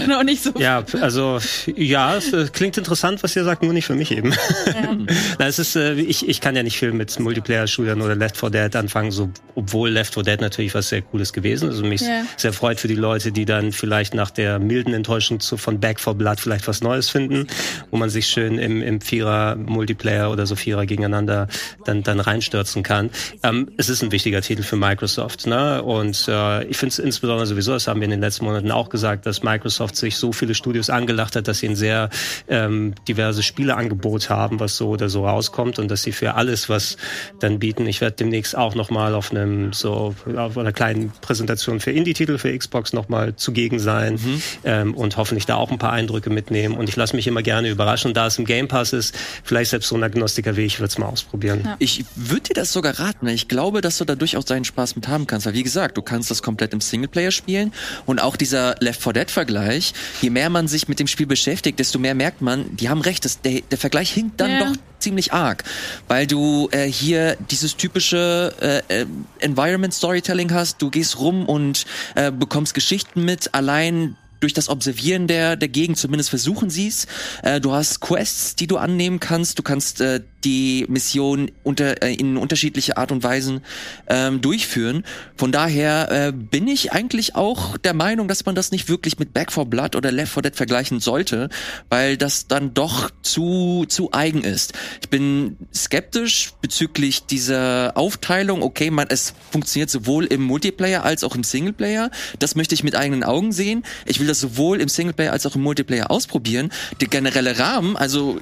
noch nicht so. Ja, also ja, es äh, klingt interessant, was ihr sagt, nur nicht für mich eben. Ja. Na, es ist, äh, ich, ich kann ja nicht viel mit Multiplayer-Shootern oder Left 4 Dead anfangen, so, obwohl Left 4 Dead natürlich was sehr Cooles gewesen ist und mich ja. sehr freut für die Leute, die dann vielleicht nach der milden Enttäuschung zu, von Back 4 Blood vielleicht was Neues finden, wo man sich schön im, im Vierer-Multiplayer oder so Vierer gegeneinander dann, dann reinstürzen kann. Ähm, es ist ein wichtiger Titel für Microsoft, ne? Und äh, ich finde es insbesondere sowieso, das haben wir in den letzten Monaten auch gesagt, dass Microsoft sich so viele Studios angelacht hat, dass sie ein sehr ähm, diverses Spieleangebot haben, was so oder so rauskommt und dass sie für alles, was dann bieten. Ich werde demnächst auch nochmal auf einem so auf einer kleinen Präsentation für Indie-Titel für Xbox nochmal zugegen sein mhm. ähm, und hoffentlich da auch ein paar Eindrücke mitnehmen. Und ich lasse mich immer gerne überraschen. Da es im Game Pass ist, vielleicht selbst so ein Agnostiker wie ich würde es mal ausprobieren. Ja. Ich würde dir das sogar raten. Ich glaube, dass du da durchaus deinen Spaß mit haben kannst. Weil wie gesagt, du kannst das komplett im Singleplayer spielen und auch dieser Left 4 Dead Vergleich, je mehr man sich mit dem Spiel beschäftigt, desto mehr merkt man, die haben recht, das, der, der Vergleich hinkt dann ja. doch ziemlich arg, weil du äh, hier dieses typische äh, äh, Environment Storytelling hast, du gehst rum und äh, bekommst Geschichten mit, allein durch das Observieren der, der Gegend, zumindest versuchen sie es. Äh, du hast Quests, die du annehmen kannst. Du kannst äh, die Mission unter, äh, in unterschiedliche Art und Weisen ähm, durchführen. Von daher äh, bin ich eigentlich auch der Meinung, dass man das nicht wirklich mit Back 4 Blood oder Left 4 Dead vergleichen sollte, weil das dann doch zu, zu eigen ist. Ich bin skeptisch bezüglich dieser Aufteilung. Okay, man, es funktioniert sowohl im Multiplayer als auch im Singleplayer. Das möchte ich mit eigenen Augen sehen. Ich will das sowohl im Singleplayer als auch im Multiplayer ausprobieren. Der generelle Rahmen, also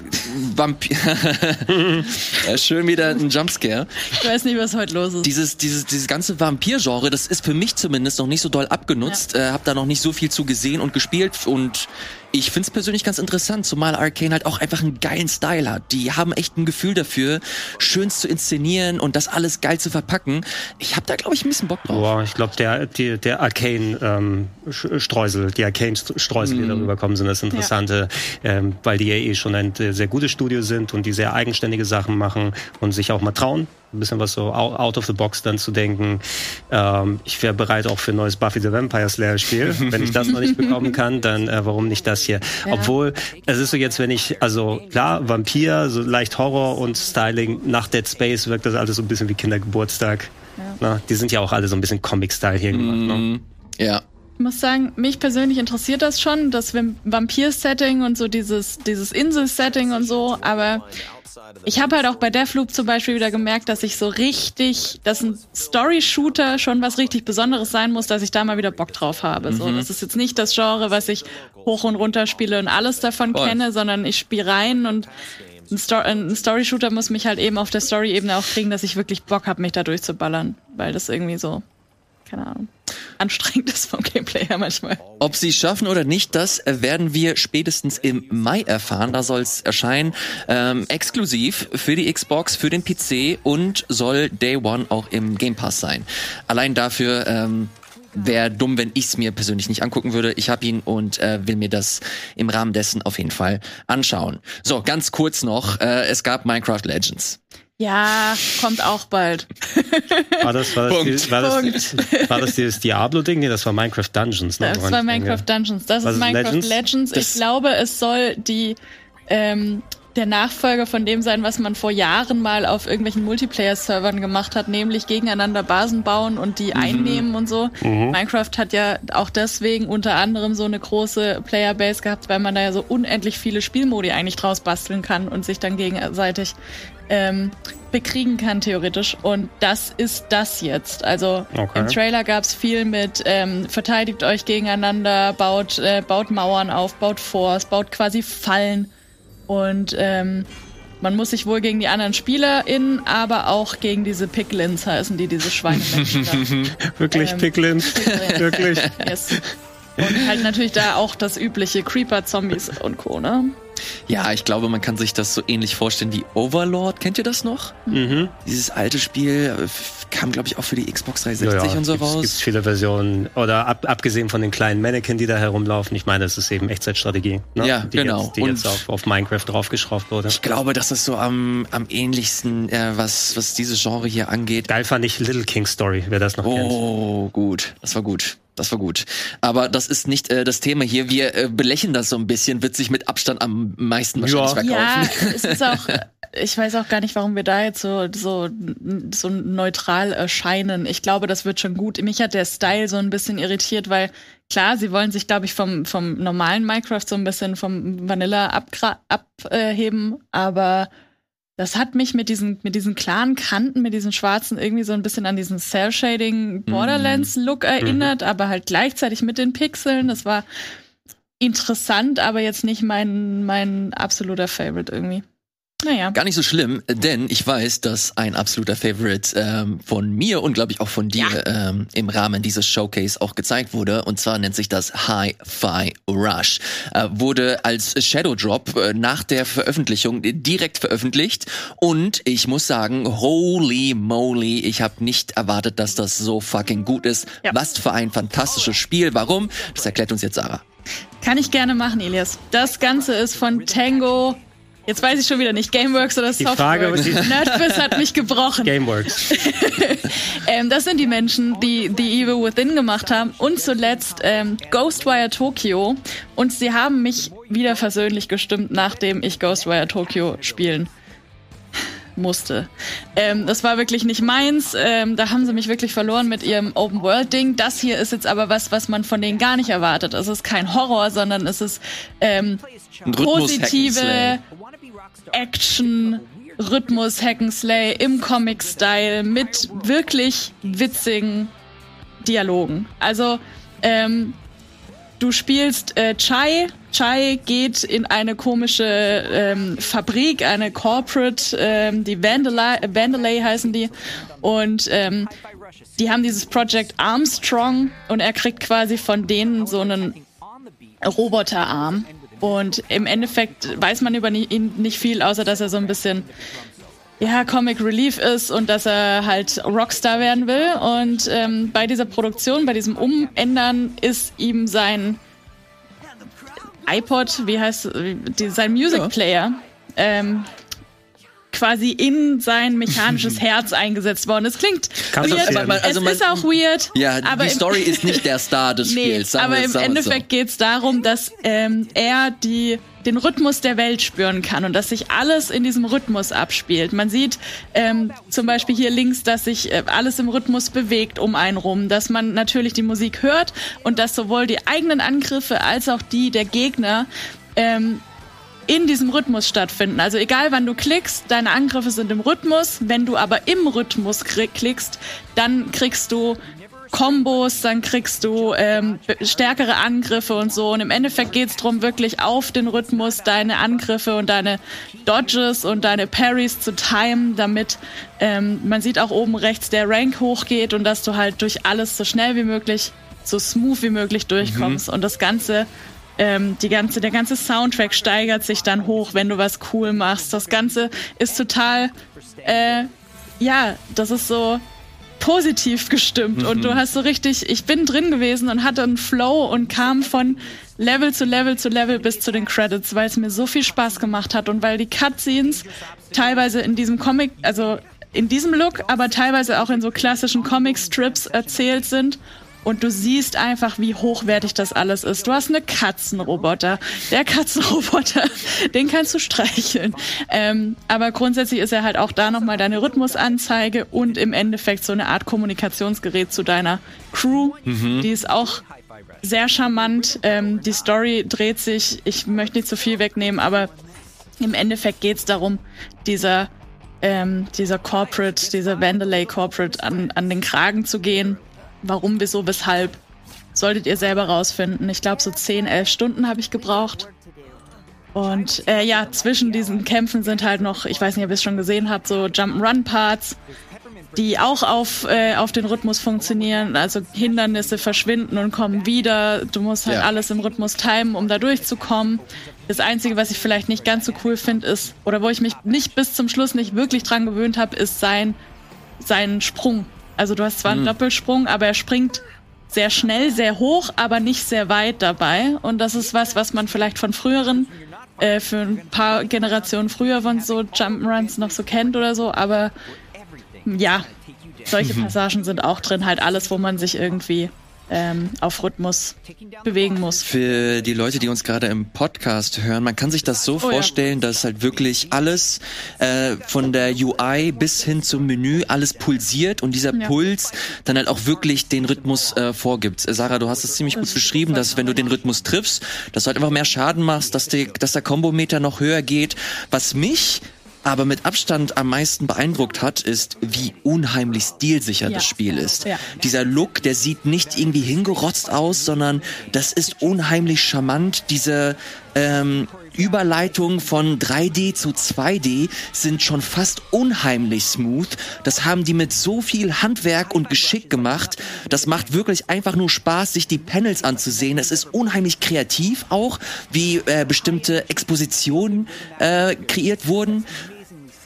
Vampir, ja, schön wieder ein Jumpscare. Ich weiß nicht, was heute los ist. Dieses, dieses, dieses ganze Vampir-Genre, das ist für mich zumindest noch nicht so doll abgenutzt. Ja. Äh, hab da noch nicht so viel zu gesehen und gespielt und ich find's persönlich ganz interessant, zumal Arcane halt auch einfach einen geilen Style hat. Die haben echt ein Gefühl dafür, schön zu inszenieren und das alles geil zu verpacken. Ich habe da, glaube ich, ein bisschen Bock drauf. Boah, ich glaube, der, die, der Arcane-Streusel, ähm, die Arcane-Streusel, die mm. darüber kommen, sind das Interessante, ja. ähm, weil die ja eh schon ein sehr gutes Studio sind und die sehr eigenständige Sachen machen und sich auch mal trauen ein bisschen was so out of the box dann zu denken. Ähm, ich wäre bereit auch für ein neues Buffy the Vampire Slayer Spiel. Wenn ich das noch nicht bekommen kann, dann äh, warum nicht das hier? Ja. Obwohl, es ist so jetzt, wenn ich, also klar, Vampir, so leicht Horror und Styling, nach Dead Space wirkt das alles so ein bisschen wie Kindergeburtstag. Ja. Na, die sind ja auch alle so ein bisschen Comic-Style hier gemacht. Ne? Mhm. Ja. Ich muss sagen, mich persönlich interessiert das schon, das Vampir-Setting und so dieses, dieses Insel-Setting und so, aber ich habe halt auch bei Deathloop zum Beispiel wieder gemerkt, dass ich so richtig, dass ein Story-Shooter schon was richtig Besonderes sein muss, dass ich da mal wieder Bock drauf habe. Mhm. So, das ist jetzt nicht das Genre, was ich hoch und runter spiele und alles davon Voll. kenne, sondern ich spiele rein und ein, Sto ein Story-Shooter muss mich halt eben auf der Story-Ebene auch kriegen, dass ich wirklich Bock habe, mich da durchzuballern, weil das irgendwie so keine Ahnung, anstrengend ist vom Gameplay her manchmal. Ob sie es schaffen oder nicht, das werden wir spätestens im Mai erfahren. Da soll es erscheinen. Ähm, exklusiv für die Xbox, für den PC und soll Day One auch im Game Pass sein. Allein dafür ähm, wäre dumm, wenn ich es mir persönlich nicht angucken würde. Ich habe ihn und äh, will mir das im Rahmen dessen auf jeden Fall anschauen. So, ganz kurz noch. Äh, es gab Minecraft Legends. Ja, kommt auch bald. War das, war das, Punkt. war das, war das dieses Diablo-Ding? Nee, das war Minecraft Dungeons. Ne? Das war Minecraft Dungeons. Das ist Minecraft Legends. Legends. Ich glaube, es soll die ähm, der Nachfolger von dem sein, was man vor Jahren mal auf irgendwelchen Multiplayer-Servern gemacht hat, nämlich gegeneinander Basen bauen und die mhm. einnehmen und so. Mhm. Minecraft hat ja auch deswegen unter anderem so eine große Playerbase gehabt, weil man da ja so unendlich viele Spielmodi eigentlich draus basteln kann und sich dann gegenseitig ähm, bekriegen kann, theoretisch. Und das ist das jetzt. Also okay. im Trailer gab's viel mit ähm, verteidigt euch gegeneinander, baut, äh, baut Mauern auf, baut Forts, baut quasi Fallen. Und ähm, man muss sich wohl gegen die anderen SpielerInnen, aber auch gegen diese Picklins heißen die, diese Schweinemenschen. Wirklich ähm, Picklins? Wirklich? Yes. Und halt natürlich da auch das übliche Creeper, Zombies und Co., ne? Ja, ich glaube, man kann sich das so ähnlich vorstellen wie Overlord. Kennt ihr das noch? Mhm. Dieses alte Spiel äh, kam, glaube ich, auch für die Xbox 360 ja, ja, und so gibt's, raus. Es gibt viele Versionen. Oder ab, abgesehen von den kleinen Mannequin, die da herumlaufen. Ich meine, das ist eben Echtzeitstrategie. Ne? Ja, die genau. Jetzt, die und jetzt auf, auf Minecraft draufgeschraubt wurde. Ich glaube, das ist so am, am ähnlichsten, äh, was, was dieses Genre hier angeht. Geil fand ich Little King Story, wer das noch oh, kennt. Oh, gut. Das war gut. Das war gut. Aber das ist nicht äh, das Thema hier. Wir äh, belächeln das so ein bisschen, wird sich mit Abstand am meisten wahrscheinlich ja. verkaufen. Ja, es ist auch, ich weiß auch gar nicht, warum wir da jetzt so, so, so neutral erscheinen. Ich glaube, das wird schon gut. Mich hat der Style so ein bisschen irritiert, weil klar, sie wollen sich, glaube ich, vom, vom normalen Minecraft so ein bisschen vom Vanilla abheben, aber das hat mich mit diesen, mit diesen klaren Kanten, mit diesen schwarzen irgendwie so ein bisschen an diesen Cell-Shading Borderlands-Look mhm. erinnert, mhm. aber halt gleichzeitig mit den Pixeln. Das war interessant, aber jetzt nicht mein, mein absoluter Favorite irgendwie. Naja. Gar nicht so schlimm, denn ich weiß, dass ein absoluter Favorite ähm, von mir und glaube ich auch von dir ja. ähm, im Rahmen dieses Showcase auch gezeigt wurde. Und zwar nennt sich das Hi-Fi Rush. Äh, wurde als Shadow Drop äh, nach der Veröffentlichung direkt veröffentlicht. Und ich muss sagen, holy moly, ich habe nicht erwartet, dass das so fucking gut ist. Ja. Was für ein fantastisches Spiel. Warum? Das erklärt uns jetzt Sarah. Kann ich gerne machen, Elias. Das Ganze ist von Tango Jetzt weiß ich schon wieder nicht, Gameworks oder die Softworks. Frage, Nerdbiz hat mich gebrochen. Gameworks. ähm, das sind die Menschen, die The Evil Within gemacht haben und zuletzt ähm, Ghostwire Tokyo. Und sie haben mich wieder versöhnlich gestimmt, nachdem ich Ghostwire Tokyo spielen musste. Ähm, das war wirklich nicht meins. Ähm, da haben sie mich wirklich verloren mit ihrem Open World Ding. Das hier ist jetzt aber was, was man von denen gar nicht erwartet. Es ist kein Horror, sondern es ist ähm, positive Action. Rhythmus Hack'n'Slay im Comic-Style mit wirklich witzigen Dialogen. Also ähm, du spielst äh, Chai. Chai geht in eine komische ähm, Fabrik, eine Corporate, ähm, die Vandalay, heißen die. Und ähm, die haben dieses Project Armstrong und er kriegt quasi von denen so einen Roboterarm. Und im Endeffekt weiß man über ihn nicht viel, außer dass er so ein bisschen ja, Comic Relief ist und dass er halt Rockstar werden will. Und ähm, bei dieser Produktion, bei diesem Umändern ist ihm sein iPod, wie heißt die, sein Music Player, ähm, quasi in sein mechanisches Herz eingesetzt worden. Es klingt Kannst du weird, erzählen? Also es man- ist auch weird. Ja, aber die im- Story ist nicht der Star des Nee, Spiels. aber im es so. Endeffekt geht's darum, dass ähm, er die den Rhythmus der Welt spüren kann und dass sich alles in diesem Rhythmus abspielt. Man sieht ähm, zum Beispiel hier links, dass sich äh, alles im Rhythmus bewegt um einen rum, dass man natürlich die Musik hört und dass sowohl die eigenen Angriffe als auch die der Gegner ähm, in diesem Rhythmus stattfinden. Also egal wann du klickst, deine Angriffe sind im Rhythmus. Wenn du aber im Rhythmus klickst, dann kriegst du Kombos, dann kriegst du ähm, stärkere Angriffe und so. Und im Endeffekt geht's drum, wirklich auf den Rhythmus deine Angriffe und deine Dodges und deine Parries zu timen, damit ähm, man sieht auch oben rechts der Rank hochgeht und dass du halt durch alles so schnell wie möglich, so smooth wie möglich durchkommst. Und das Ganze ähm, die ganze, der ganze Soundtrack steigert sich dann hoch, wenn du was cool machst. Das Ganze ist total, äh, ja, das ist so positiv gestimmt. Und du hast so richtig, ich bin drin gewesen und hatte einen Flow und kam von Level zu Level zu Level bis zu den Credits, weil es mir so viel Spaß gemacht hat und weil die Cutscenes teilweise in diesem Comic, also in diesem Look, aber teilweise auch in so klassischen Comic-Strips erzählt sind und du siehst einfach, wie hochwertig das alles ist. Du hast eine Katzenroboter. Der Katzenroboter, den kannst du streicheln. Ähm, aber grundsätzlich ist er halt auch da nochmal deine Rhythmusanzeige und im Endeffekt so eine Art Kommunikationsgerät zu deiner Crew. Die ist auch sehr charmant. Ähm, die Story dreht sich, ich möchte nicht zu viel wegnehmen, aber im Endeffekt geht's darum, dieser, ähm, dieser Corporate, dieser Vandalay Corporate an, an den Kragen zu gehen. Warum, wieso, weshalb, solltet ihr selber rausfinden. Ich glaube, so 10, 11 Stunden habe ich gebraucht. Und äh, ja, zwischen diesen Kämpfen sind halt noch, ich weiß nicht, ob ihr es schon gesehen habt, so Jump-Run-Parts, die auch auf, äh, auf den Rhythmus funktionieren. Also Hindernisse verschwinden und kommen wieder. Du musst halt Ja. alles im Rhythmus timen, um da durchzukommen. Das Einzige, was ich vielleicht nicht ganz so cool finde, ist, oder wo ich mich nicht bis zum Schluss nicht wirklich dran gewöhnt habe, ist sein, sein Sprung. Also du hast zwar einen Doppelsprung, aber er springt sehr schnell, sehr hoch, aber nicht sehr weit dabei. Und das ist was, was man vielleicht von früheren, äh, für ein paar Generationen früher von so Jump'n'Runs noch so kennt oder so. Aber ja, solche Passagen sind auch drin. Halt alles, wo man sich irgendwie ähm, auf Rhythmus bewegen muss. Für die Leute, die uns gerade im Podcast hören, man kann sich das so Oh ja. vorstellen, dass halt wirklich alles äh, von der UI bis hin zum Menü alles pulsiert und dieser Ja. Puls dann halt auch wirklich den Rhythmus äh, vorgibt. Sarah, du hast es ziemlich gut beschrieben, dass wenn du den Rhythmus triffst, dass du halt einfach mehr Schaden machst, dass, die, dass der Kombometer noch höher geht. Was mich aber mit Abstand am meisten beeindruckt hat, ist, wie unheimlich stilsicher Ja. das Spiel ist. Ja. Dieser Look, der sieht nicht irgendwie hingerotzt aus, sondern das ist unheimlich charmant. Diese ähm, Überleitung von 3D zu 2D sind schon fast unheimlich smooth. Das haben die mit so viel Handwerk und Geschick gemacht. Das macht wirklich einfach nur Spaß, sich die Panels anzusehen. Es ist unheimlich kreativ auch, wie äh, bestimmte Expositionen äh, kreiert wurden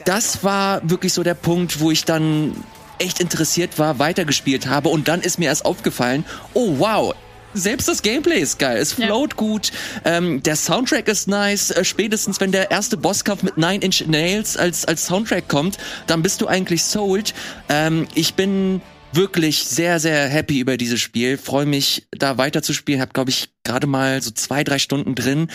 das war wirklich so der Punkt, wo ich dann echt interessiert war, weitergespielt habe. Und dann ist mir erst aufgefallen, oh wow, selbst das Gameplay ist geil, es Ja. float gut, ähm, der Soundtrack ist nice, äh, spätestens wenn der erste Bosskampf mit Nine Inch Nails als, als Soundtrack kommt, dann bist du eigentlich sold. Ähm, ich bin wirklich sehr, sehr happy über dieses Spiel, freue mich da weiter zu spielen, habe glaube ich gerade mal so zwei, drei Stunden drin.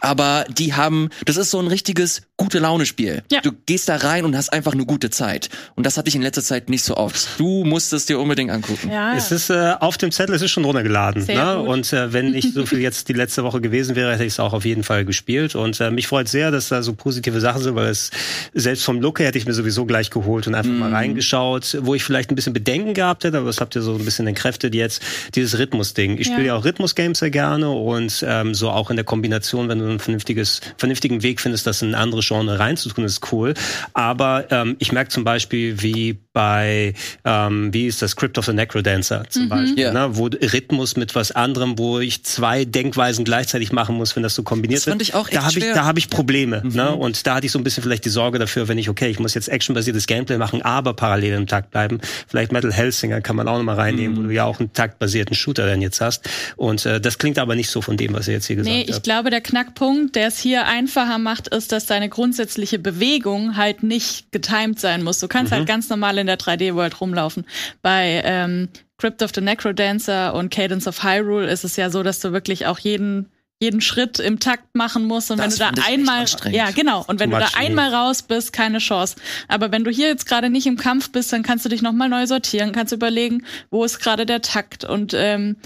Aber die haben, das ist so ein richtiges gute Laune-Spiel. Ja. Du gehst da rein und hast einfach eine gute Zeit. Und das hatte ich in letzter Zeit nicht so oft. Du musst es dir unbedingt angucken. Ja, Es ist äh, auf dem Zettel, es ist schon runtergeladen. Sehr Ne? gut. Und äh, wenn ich so viel jetzt die letzte Woche gewesen wäre, hätte ich es auch auf jeden Fall gespielt. Und äh, mich freut sehr, dass da so positive Sachen sind, weil es selbst vom Look her hätte ich mir sowieso gleich geholt und einfach mal reingeschaut, wo ich vielleicht ein bisschen Bedenken gehabt hätte, aber das habt ihr so ein bisschen entkräftet jetzt, dieses Rhythmus-Ding. Ich Ja. spiele ja auch Rhythmus-Games sehr gerne und ähm, so auch in der Kombination, wenn du ein vernünftiges, vernünftigen Weg findest, das in ein anderes Genre reinzutun, ist cool. Aber ähm, ich merke zum Beispiel, wie bei, ähm, wie ist das, Crypt of the Necrodancer zum Beispiel, Ja. ne? wo Rhythmus mit was anderem, wo ich zwei Denkweisen gleichzeitig machen muss, wenn das so kombiniert Das fand wird. ich auch echt da habe ich, da habe ich Probleme. Ne? Und da hatte ich so ein bisschen vielleicht die Sorge dafür, wenn ich, okay, ich muss jetzt actionbasiertes Gameplay machen, aber parallel im Takt bleiben. Vielleicht Metal Hellsinger kann man auch nochmal reinnehmen, wo du ja auch einen taktbasierten Shooter dann jetzt hast. Und äh, das klingt aber nicht so von dem, was ihr jetzt hier gesagt Nee, ich habt. glaube, der Knackpunkt, der es hier einfacher macht, ist, dass deine grundsätzliche Bewegung halt nicht getimed sein muss. Du kannst halt ganz normal in der 3D-World rumlaufen. Bei ähm, Crypt of the Necrodancer und Cadence of Hyrule ist es ja so, dass du wirklich auch jeden jeden Schritt im Takt machen musst. Und Das wenn du da einmal ja genau. Und wenn du da einmal raus bist keine Chance. Aber wenn du hier jetzt gerade nicht im Kampf bist dann kannst du dich noch mal neu sortieren kannst überlegen wo ist gerade der Takt. Und ähm,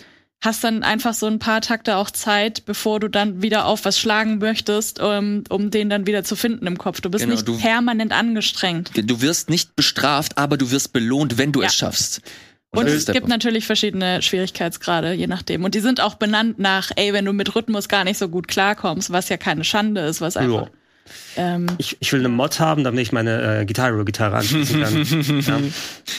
hast dann einfach so ein paar Takte auch Zeit, bevor du dann wieder auf was schlagen möchtest, um, um den dann wieder zu finden im Kopf. Du bist Genau, nicht du- permanent angestrengt. Du wirst nicht bestraft, aber du wirst belohnt, wenn du Ja. es schaffst. Und es gibt natürlich verschiedene Schwierigkeitsgrade, je nachdem. Und die sind auch benannt nach, ey, wenn du mit Rhythmus gar nicht so gut klarkommst, was ja keine Schande ist, was einfach. Ja. Ähm, Ich, ich will eine Mod haben, damit ich meine äh, Gitarre-Gitarre anschließen kann. ja.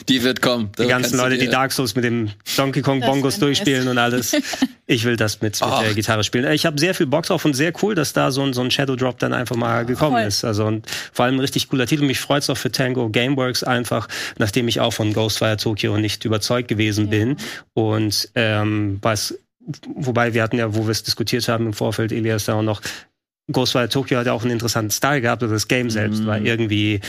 Die wird kommen. Die ganzen Leute, die Dark Souls mit dem Donkey Kong Bongos wär nice. durchspielen und alles. Ich will das mit, mit der Gitarre spielen. Äh, Ich habe sehr viel Bock drauf und sehr cool, dass da so ein, so ein Shadow Drop dann einfach mal gekommen Voll. ist. Also und vor allem ein richtig cooler Titel. Mich freut's auch für Tango Gameworks einfach, nachdem ich auch von Ghostfire Tokyo nicht überzeugt gewesen bin. Und ähm, was, wobei wir hatten ja, wo wir es diskutiert haben im Vorfeld, Elias da auch noch, Ghostwire Tokyo hat ja auch einen interessanten Style gehabt, oder das Game selbst Mhm. war irgendwie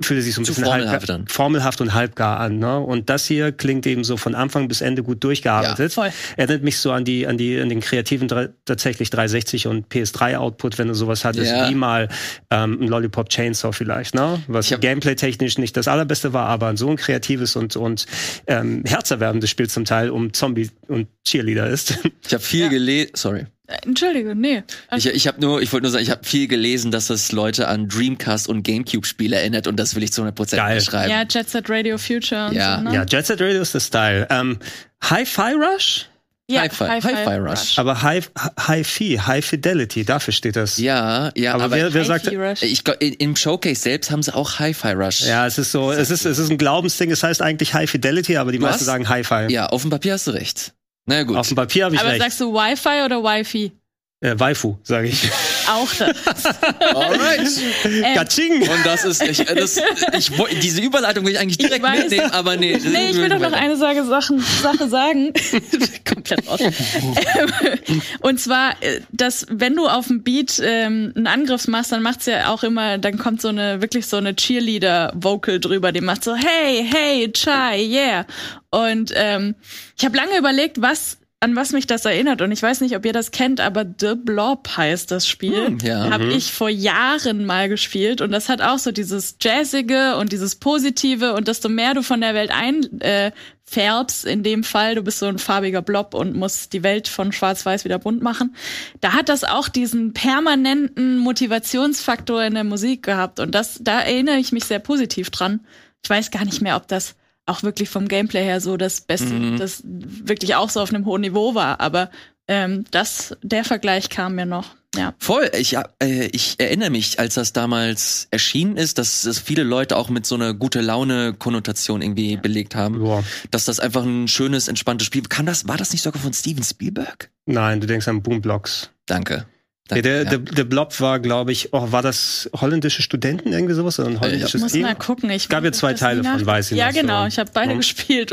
fühlte sich so ein Zu bisschen formelhaft dann. formelhaft und halbgar an. Ne? Und das hier klingt eben so von Anfang bis Ende gut durchgearbeitet. Ja. Erinnert mich so an die an die an den kreativen tatsächlich 360 und PS3 Output, wenn du sowas hattest, Ja. wie mal ähm, ein Lollipop Chainsaw vielleicht, ne? Was Ich hab- Gameplay technisch nicht das allerbeste war, aber so ein kreatives und und ähm, herzerwärmendes Spiel zum Teil um Zombie und Cheerleader ist. Ich habe viel gelesen. Sorry. Äh, Entschuldige, nee. Ich, ich habe nur, ich wollte nur sagen, ich habe viel gelesen, dass das Leute an Dreamcast und GameCube-Spiele erinnert und das will ich zu 100% Geil. beschreiben. ja, Jet Set Radio Future und Ja. so, ne? ja, Jet Set Radio ist der Style. Ähm, Hi-Fi Rush? ja Hi-Fi, Hi-Fi Rush. Aber High, Hi-Fi, High Fidelity, dafür steht das. Ja, ja, aber, aber, wer, wer sagt, Rush. ich, glaub, in- im Showcase selbst haben sie auch Hi-Fi Rush. ja, es ist so, es ist, es ist ein Glaubensding, es heißt eigentlich High Fidelity, aber die Was? meisten sagen Hi-Fi. Ja, auf dem Papier hast du recht. Na gut. Auf dem Papier habe ich Aber recht. sagst du Wi-Fi oder Wi-Fi? Äh, Waifu, sage ich. Auch das. Alright. Ähm, Gatsching! Und das ist, ich, das, ich, diese Überleitung will ich eigentlich direkt weiß. mitnehmen, aber nee. Nee, ich will doch noch eine Sache, Sachen, Sache sagen. Komplett raus. Ähm, Und zwar, äh, dass wenn du auf dem Beat ähm, einen Angriff machst, dann macht's ja auch immer, dann kommt so eine, wirklich so eine Cheerleader-Vocal drüber, die macht so, hey, hey, Chai, yeah. Und ähm, ich habe lange überlegt, was an was mich das erinnert. Und ich weiß nicht, ob ihr das kennt, aber The Blob heißt das Spiel. Hm, ja. Habe ich vor Jahren mal gespielt. Und das hat auch so dieses Jazzige und dieses Positive. Und desto mehr du von der Welt einfärbst, äh, in dem Fall, du bist so ein farbiger Blob und musst die Welt von schwarz-weiß wieder bunt machen. Da hat das auch diesen permanenten Motivationsfaktor in der Musik gehabt. Und das, da erinnere ich mich sehr positiv dran. Ich weiß gar nicht mehr, ob das auch wirklich vom Gameplay her so das Beste, Mhm. das wirklich auch so auf einem hohen Niveau war. Aber ähm, das, der Vergleich kam mir noch. Ja. Voll, ich, ja, äh, ich erinnere mich, als das damals erschienen ist, dass es viele Leute auch mit so einer gute Laune-Konnotation irgendwie belegt haben. Boah. Dass das einfach ein schönes, entspanntes Spiel. Kann das, war das nicht sogar von Steven Spielberg? Nein, du denkst an Boomblocks. Danke. Ja, Danke der, ja. der, der Blob war, glaube ich, oh, war das holländische Studenten irgendwie sowas? Oder ein holländisches Muss Team? mal gucken. Ich Gab ja zwei Teile von, weiß ich Ja, noch so. genau. Ich habe beide Ja. gespielt.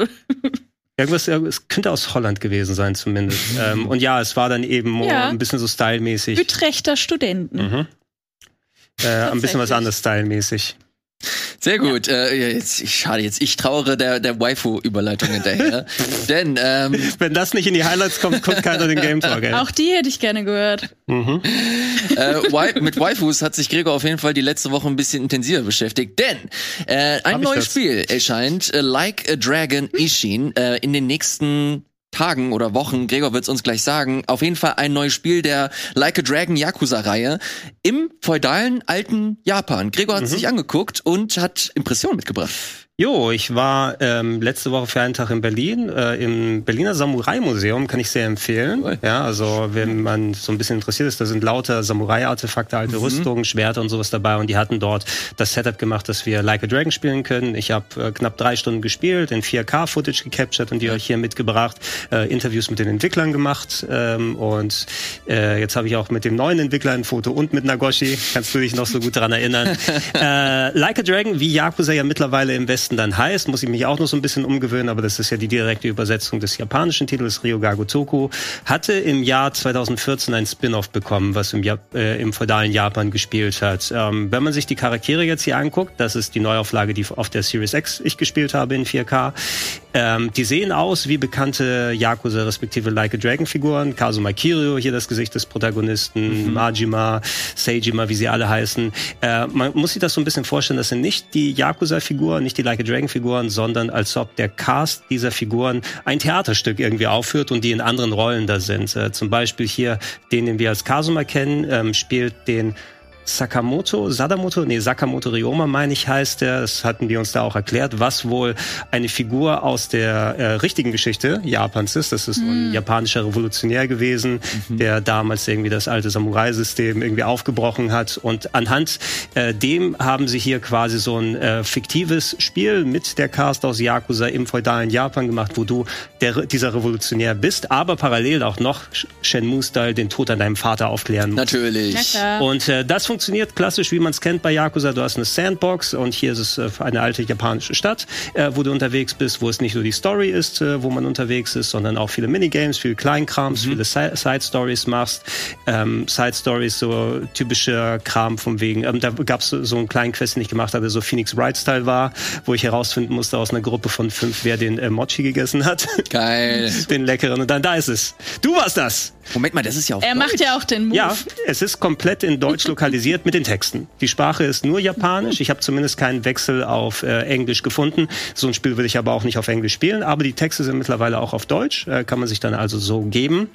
Irgendwas, es könnte aus Holland gewesen sein zumindest. ähm, und ja, es war dann eben Ja. ein bisschen so stylmäßig. Utrechter Studenten. Mhm. Äh, ein bisschen was anderes stylmäßig. Sehr gut. Äh, jetzt, ich, schade jetzt. Ich trauere der, der Waifu-Überleitung hinterher. Denn ähm, Wenn das nicht in die Highlights kommt, kommt keiner den Game Talk, ey. Auch die hätte ich gerne gehört. äh, Wai- mit Waifus hat sich Gregor auf jeden Fall die letzte Woche ein bisschen intensiver beschäftigt. Denn äh, ein neues das? Spiel erscheint, äh, Like a Dragon Ishin, äh, in den nächsten Tagen oder Wochen, Gregor wird es uns gleich sagen, auf jeden Fall ein neues Spiel der Like a Dragon Yakuza-Reihe im feudalen alten Japan. Gregor hat es sich angeguckt und hat Impressionen mitgebracht. Jo, ich war ähm, letzte Woche für einen Tag in Berlin, äh, im Berliner Samurai-Museum, kann ich sehr empfehlen. Cool. Ja, also wenn man so ein bisschen interessiert ist, da sind lauter Samurai-Artefakte, alte Rüstungen, Schwerter und sowas dabei und die hatten dort das Setup gemacht, dass wir Like a Dragon spielen können. Ich habe äh, knapp drei Stunden gespielt, in 4K-Footage gecaptured und die euch hier mitgebracht, äh, Interviews mit den Entwicklern gemacht ähm, und äh, jetzt habe ich auch mit dem neuen Entwickler ein Foto und mit Nagoshi, kannst du dich noch so gut daran erinnern. äh, like a Dragon, wie Yakuza ja mittlerweile im Westen dann heißt, muss ich mich auch noch so ein bisschen umgewöhnen, aber das ist ja die direkte Übersetzung des japanischen Titels Ryogaku Toku, hatte im Jahr 2014 ein Spin-off bekommen, was im, Jap äh, im feudalen Japan gespielt hat. Ähm, wenn man sich die Charaktere jetzt hier anguckt, das ist die Neuauflage, die auf der Series X ich gespielt habe in 4K, ähm, die sehen aus wie bekannte Yakuza respektive Like a Dragon Figuren. Kazuma Kiryu, hier das Gesicht des Protagonisten, Majima, Seijima, wie sie alle heißen. Äh, man muss sich das so ein bisschen vorstellen, das sind nicht die Yakuza-Figuren, nicht die Like a Dragon-Figuren, sondern als ob der Cast dieser Figuren ein Theaterstück irgendwie aufführt und die in anderen Rollen da sind. Äh, zum Beispiel hier, den, den wir als Kazuma kennen, ähm, spielt den Sakamoto, Sadamoto, nee, Sakamoto Ryoma, meine ich, heißt der. Das hatten die uns da auch erklärt, was wohl eine Figur aus der äh, richtigen Geschichte Japans ist. Das ist so ein japanischer Revolutionär gewesen, der damals irgendwie das alte Samurai-System irgendwie aufgebrochen hat. Und anhand äh, dem haben sie hier quasi so ein äh, fiktives Spiel mit der Cast aus Yakuza im feudalen Japan gemacht, wo du der, dieser Revolutionär bist, aber parallel auch noch Shenmue-Style den Tod an deinem Vater aufklären musst. Natürlich. Und äh, das funktioniert klassisch, wie man es kennt bei Yakuza. Du hast eine Sandbox und hier ist es äh, eine alte japanische Stadt, äh, wo du unterwegs bist, wo es nicht nur die Story ist, äh, wo man unterwegs ist, sondern auch viele Minigames, viel Kleinkrams, viele Si- Side-Stories machst. Ähm, Side-Stories, so typischer Kram vom wegen. Ähm, da gab es so einen kleinen Quest, den ich gemacht hatte, so Phoenix Wright-Style war, wo ich herausfinden musste aus einer Gruppe von fünf, wer den äh, Mochi gegessen hat. Geil. den leckeren. Und dann, da ist es. Du warst das! Moment mal, das ist ja auf Er macht ja auch den Move. Ja, es ist komplett in Deutsch lokalisiert mit den Texten. Die Sprache ist nur Japanisch. Ich habe zumindest keinen Wechsel auf äh, Englisch gefunden. So ein Spiel würde ich aber auch nicht auf Englisch spielen. Aber die Texte sind mittlerweile auch auf Deutsch. Äh, kann man sich dann also so geben.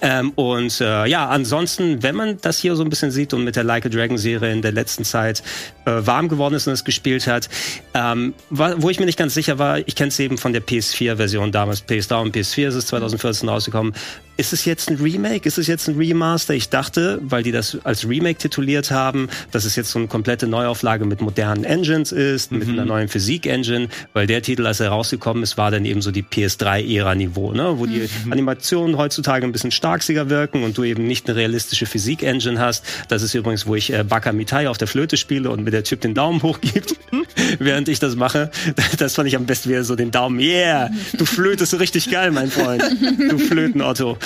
Ähm, und äh, ja, ansonsten, wenn man das hier so ein bisschen sieht und mit der Like a Dragon Serie in der letzten Zeit äh, warm geworden ist und es gespielt hat, ähm, wo ich mir nicht ganz sicher war, ich kenne es eben von der PS4-Version damals, PS3 und PS4 ist es 2014 rausgekommen. Ist es jetzt ein Remake? Ist es jetzt ein Remaster? Ich dachte, weil die das als Remake tituliert haben, dass es jetzt so eine komplette Neuauflage mit modernen Engines ist, mit einer neuen Physik-Engine, weil der Titel, als er rausgekommen ist, war dann eben so die PS3-Ära-Niveau, ne? wo die Animationen heutzutage ein bisschen starksiger wirken und du eben nicht eine realistische Physik-Engine hast. Das ist übrigens, wo ich äh, Baka Mitai auf der Flöte spiele und mir der Typ den Daumen hoch gibt, während ich das mache. Das fand ich am besten wieder so den Daumen. Yeah, du flötest richtig geil, mein Freund. Du Flöten-Otto.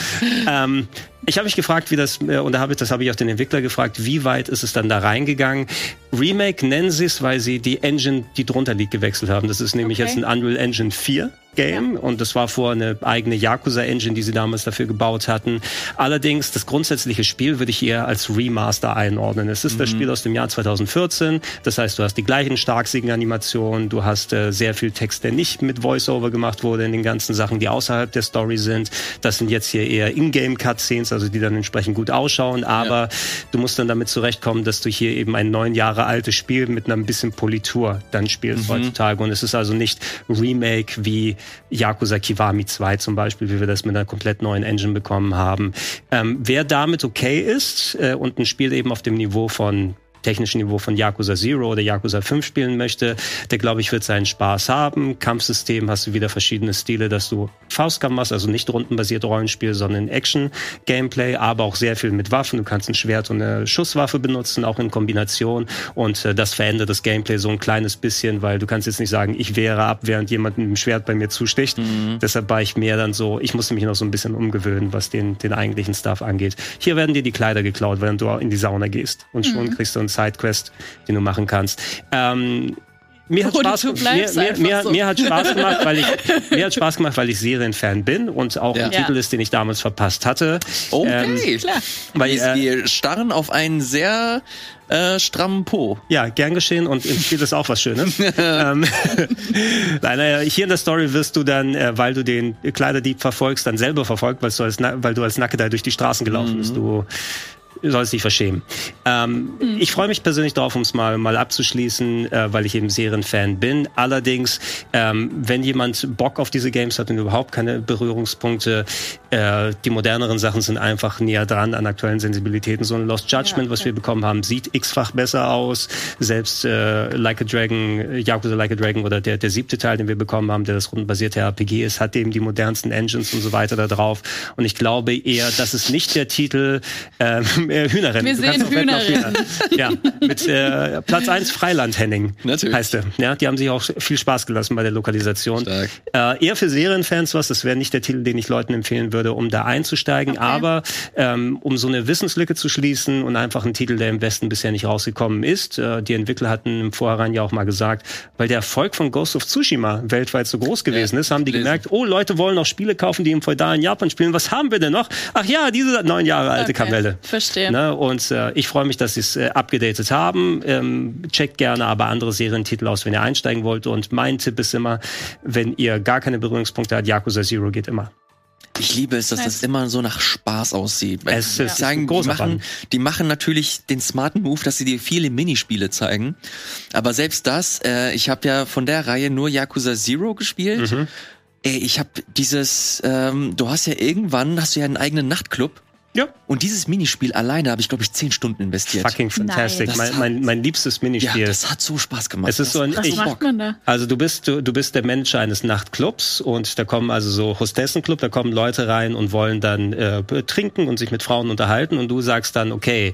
Ähm, ich habe mich gefragt, wie das, äh, und da habe ich, das habe ich auch den Entwickler gefragt, wie weit ist es dann da reingegangen? Remake nennen sie es, weil sie die Engine, die drunter liegt, gewechselt haben. Das ist nämlich Okay. jetzt ein Unreal Engine 4 Game und das war vorher eine eigene Yakuza-Engine, die sie damals dafür gebaut hatten. Allerdings, das grundsätzliche Spiel würde ich eher als Remaster einordnen. Es ist das Spiel aus dem Jahr 2014, das heißt, du hast die gleichen starksigen Animationen, du hast äh, sehr viel Text, der nicht mit Voice-Over gemacht wurde in den ganzen Sachen, die außerhalb der Story sind. Das sind jetzt hier eher Ingame-Cutscenes, also die dann entsprechend gut ausschauen, aber du musst dann damit zurechtkommen, dass du hier eben ein neun Jahre altes Spiel mit einer ein bisschen Politur dann spielst heutzutage. Und es ist also nicht Remake wie Yakuza Kiwami 2 zum Beispiel, wie wir das mit einer komplett neuen Engine bekommen haben. Ähm, wer damit okay ist äh, und ein Spiel eben auf dem Niveau von technischen Niveau von Yakuza Zero oder Yakuza 5 spielen möchte, der glaube ich wird seinen Spaß haben. Kampfsystem hast du wieder verschiedene Stile, dass du Faustkampf machst, also nicht rundenbasiert Rollenspiel, sondern Action-Gameplay, aber auch sehr viel mit Waffen. Du kannst ein Schwert und eine Schusswaffe benutzen, auch in Kombination und äh, das verändert das Gameplay so ein kleines bisschen, weil du kannst jetzt nicht sagen, ich wehre ab, während jemand mit dem Schwert bei mir zusticht. Deshalb war ich mehr dann so, ich musste mich noch so ein bisschen umgewöhnen, was den, den eigentlichen Stuff angeht. Hier werden dir die Kleider geklaut, während du in die Sauna gehst und schon kriegst du einen Sidequest, den du machen kannst. Ähm, mir hat, Spaß, mir, mir, mir, so. mir hat Spaß gemacht, weil ich mir hat Spaß gemacht, weil ich Serienfan bin und auch Ja. ein Titel ist, den ich damals verpasst hatte. Okay. Ähm, Klar. weil, wir, äh, wir starren auf einen sehr äh, strammen Po. Ja, gern geschehen und im Spiel ist auch was Schönes. ähm, nein, äh, hier in der Story wirst du dann, äh, weil du den Kleiderdieb verfolgst, dann selber verfolgt, weil du als, weil du als Nackter durch die Straßen gelaufen bist. Du sollst dich verschämen. Ähm, Ich freue mich persönlich darauf, um es mal, mal abzuschließen, äh, weil ich eben Serienfan bin. Allerdings, ähm, wenn jemand Bock auf diese Games hat und überhaupt keine Berührungspunkte, äh, die moderneren Sachen sind einfach näher dran an aktuellen Sensibilitäten. So ein Lost Judgment, Ja, was okay. wir bekommen haben, sieht x-fach besser aus. Selbst äh, Like a Dragon, Yakuza Like a Dragon oder der, der siebte Teil, den wir bekommen haben, der das rundenbasierte RPG ist, hat eben die modernsten Engines und so weiter da drauf. Und ich glaube eher, das ist nicht der Titel ähm, äh, Hühnerrennen. Wir Du sehen Hühnerrennen. Hühner. Ja, mit äh, Platz 1 Freiland Henning. Natürlich. Heißt er. Ja, die haben sich auch viel Spaß gelassen bei der Lokalisation. Stark. Äh, eher für Serienfans was, das wäre nicht der Titel, den ich Leuten empfehlen würde, um da einzusteigen, aber ähm, um so eine Wissenslücke zu schließen und einfach ein Titel, der im Westen bisher nicht rausgekommen ist. Äh, die Entwickler hatten im Vorhinein ja auch mal gesagt, weil der Erfolg von Ghost of Tsushima weltweit so groß gewesen Ja, ist, haben die gelesen. gemerkt, oh, Leute wollen noch Spiele kaufen, die im feudalen Japan spielen. Was haben wir denn noch? Ach ja, diese neun Jahre alte Okay, Kamelle. verstehe. Ne? Und äh, ich freue mich, dass sie es äh, abgedatet haben. Ähm, checkt gerne aber andere Serientitel aus, wenn ihr einsteigen wollt. Und mein Tipp ist immer, wenn ihr gar keine Berührungspunkte habt, Yakuza Zero geht immer. Ich liebe es, dass Nice. das immer so nach Spaß aussieht. Es ich ist sagen, die machen, die machen natürlich den smarten Move, dass sie dir viele Minispiele zeigen. Aber selbst das, äh, ich habe ja von der Reihe nur Yakuza Zero gespielt. Mhm. Ey, ich habe dieses, ähm, du hast ja irgendwann, hast du ja einen eigenen Nachtclub. Ja. Und dieses Minispiel alleine habe ich, glaube ich, zehn Stunden investiert. Fucking fantastic. Mein, mein, mein liebstes ja, Minispiel. das hat so Spaß gemacht. Es ist so ein- Was ich- macht man da? Also du bist du, du bist der Manager eines Nachtclubs und da kommen also so Hostessenclub, da kommen Leute rein und wollen dann äh, trinken und sich mit Frauen unterhalten und du sagst dann, okay,